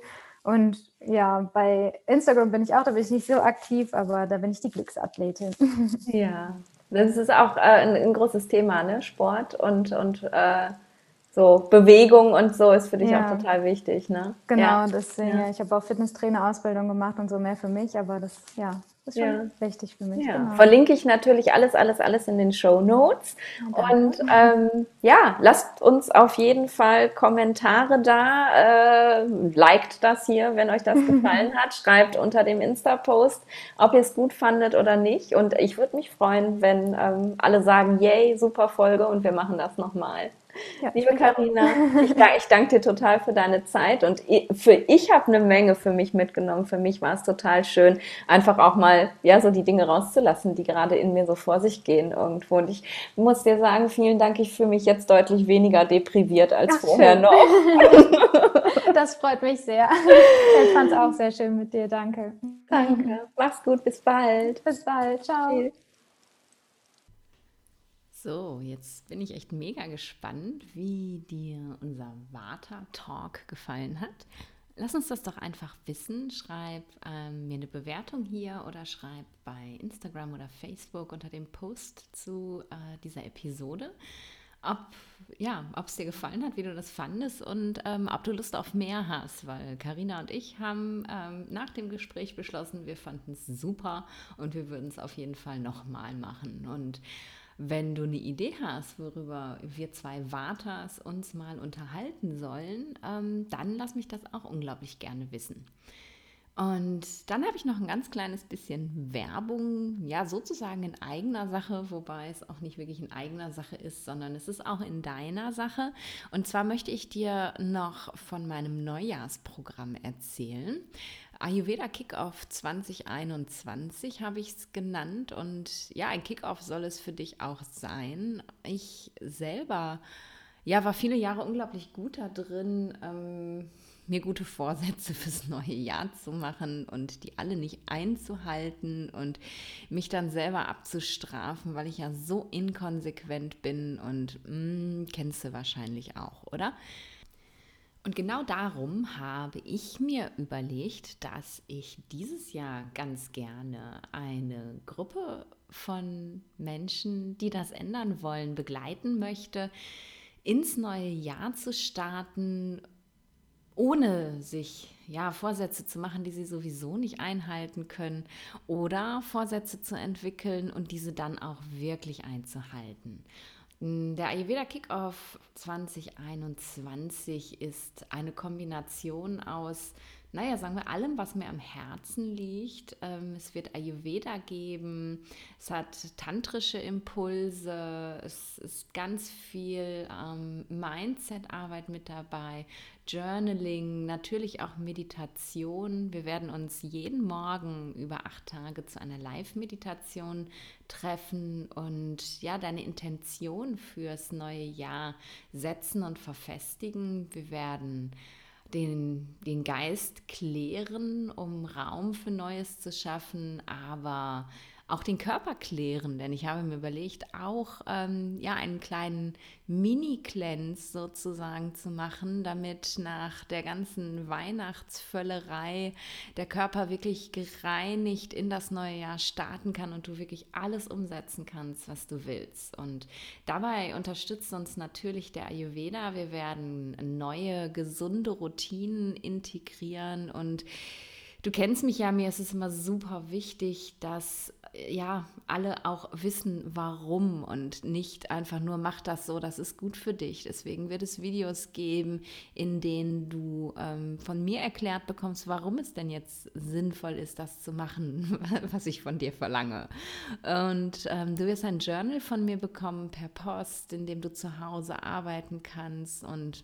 Und ja, bei Instagram bin ich auch, da bin ich nicht so aktiv, aber da bin ich die Glücksathletin. (laughs) Ja, das ist auch äh, ein, ein, großes Thema, ne? Sport und, und äh, so Bewegung und so ist für dich ja. auch total wichtig, ne? Genau, ja. deswegen, ja. ich habe auch Fitnesstrainer-Ausbildung gemacht und so mehr für mich, aber das, ja, ist schon wichtig für mich. Genau. Verlinke ich natürlich alles, alles, alles in den Show Notes. Und ähm, ja, lasst uns auf jeden Fall Kommentare da. Äh, liked das hier, wenn euch das (laughs) gefallen hat. Schreibt unter dem Insta-Post, ob ihr es gut fandet oder nicht. Und ich würde mich freuen, wenn ähm, alle sagen, yay, super Folge und wir machen das nochmal. Ja, Liebe Karina, ich, ich danke dir total für deine Zeit und für ich habe eine Menge für mich mitgenommen. Für mich war es total schön, einfach auch mal ja so die Dinge rauszulassen, die gerade in mir so vor sich gehen irgendwo. Und ich muss dir sagen, vielen Dank. Ich fühle mich jetzt deutlich weniger depriviert als Ach, vorher schön. noch. (laughs) das freut mich sehr. Ich fand es auch sehr schön mit dir. Danke. Danke. Mach's gut. Bis bald. Bis bald. Ciao. Tschüss. So, jetzt bin ich echt mega gespannt, wie dir unser Vata-Talk gefallen hat. Lass uns das doch einfach wissen. Schreib ähm, mir eine Bewertung hier oder schreib bei Instagram oder Facebook unter dem Post zu äh, dieser Episode, ob ja, es dir gefallen hat, wie du das fandest und ähm, ob du Lust auf mehr hast, weil Karina und ich haben ähm, nach dem Gespräch beschlossen, wir fanden es super und wir würden es auf jeden Fall nochmal machen und wenn du eine Idee hast, worüber wir zwei Vatas uns mal unterhalten sollen, ähm, dann lass mich das auch unglaublich gerne wissen. Und dann habe ich noch ein ganz kleines bisschen Werbung, ja, sozusagen in eigener Sache, wobei es auch nicht wirklich in eigener Sache ist, sondern es ist auch in deiner Sache. Und zwar möchte ich dir noch von meinem Neujahrsprogramm erzählen. Ayurveda Kickoff 2021 habe ich es genannt. Und ja, ein Kickoff soll es für dich auch sein. Ich selber, ja, war viele Jahre unglaublich gut da drin. Ähm, mir gute Vorsätze (laughs) fürs neue Jahr zu machen und die alle nicht einzuhalten und mich dann selber abzustrafen, weil ich ja so inkonsequent bin und mh, mm, kennst du wahrscheinlich auch, oder? Und genau darum habe ich mir überlegt, dass ich dieses Jahr ganz gerne eine Gruppe von Menschen, die das ändern wollen, begleiten möchte, ins neue Jahr zu starten ohne sich ja Vorsätze zu machen, die sie sowieso nicht einhalten können oder Vorsätze zu entwickeln und diese dann auch wirklich einzuhalten. Der Ayurveda Kickoff 2021 ist eine Kombination aus naja, sagen wir, allem, was mir am Herzen liegt. Ähm, es wird Ayurveda geben, es hat tantrische Impulse, es ist ganz viel ähm, Mindset-Arbeit mit dabei, Journaling, natürlich auch Meditation. Wir werden uns jeden Morgen über acht Tage zu einer Live-Meditation treffen und ja, deine Intention fürs neue Jahr setzen und verfestigen. Wir werden den, den Geist klären, um Raum für Neues zu schaffen, aber auch den Körper klären, denn ich habe mir überlegt, auch ähm, ja einen kleinen Mini-Cleanse sozusagen zu machen, damit nach der ganzen Weihnachtsvöllerei der Körper wirklich gereinigt in das neue Jahr starten kann und du wirklich alles umsetzen kannst, was du willst. Und dabei unterstützt uns natürlich der Ayurveda. Wir werden neue gesunde Routinen integrieren und Du kennst mich ja, mir ist es immer super wichtig, dass ja alle auch wissen, warum und nicht einfach nur mach das so, das ist gut für dich. Deswegen wird es Videos geben, in denen du ähm, von mir erklärt bekommst, warum es denn jetzt sinnvoll ist, das zu machen, (laughs) was ich von dir verlange. Und ähm, du wirst ein Journal von mir bekommen per Post, in dem du zu Hause arbeiten kannst und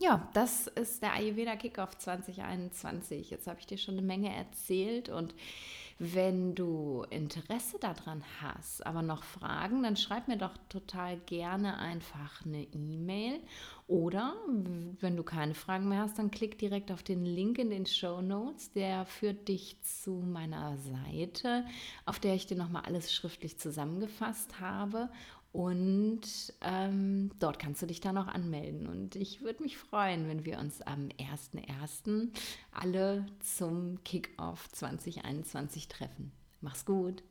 ja, das ist der Ayurveda Kickoff 2021. Jetzt habe ich dir schon eine Menge erzählt und wenn du Interesse daran hast, aber noch Fragen, dann schreib mir doch total gerne einfach eine E-Mail. Oder wenn du keine Fragen mehr hast, dann klick direkt auf den Link in den Show Notes, der führt dich zu meiner Seite, auf der ich dir nochmal alles schriftlich zusammengefasst habe und ähm, dort kannst du dich dann auch anmelden. Und ich würde mich freuen, wenn wir uns am 1.1. alle zum Kickoff 2021 treffen. Mach's gut.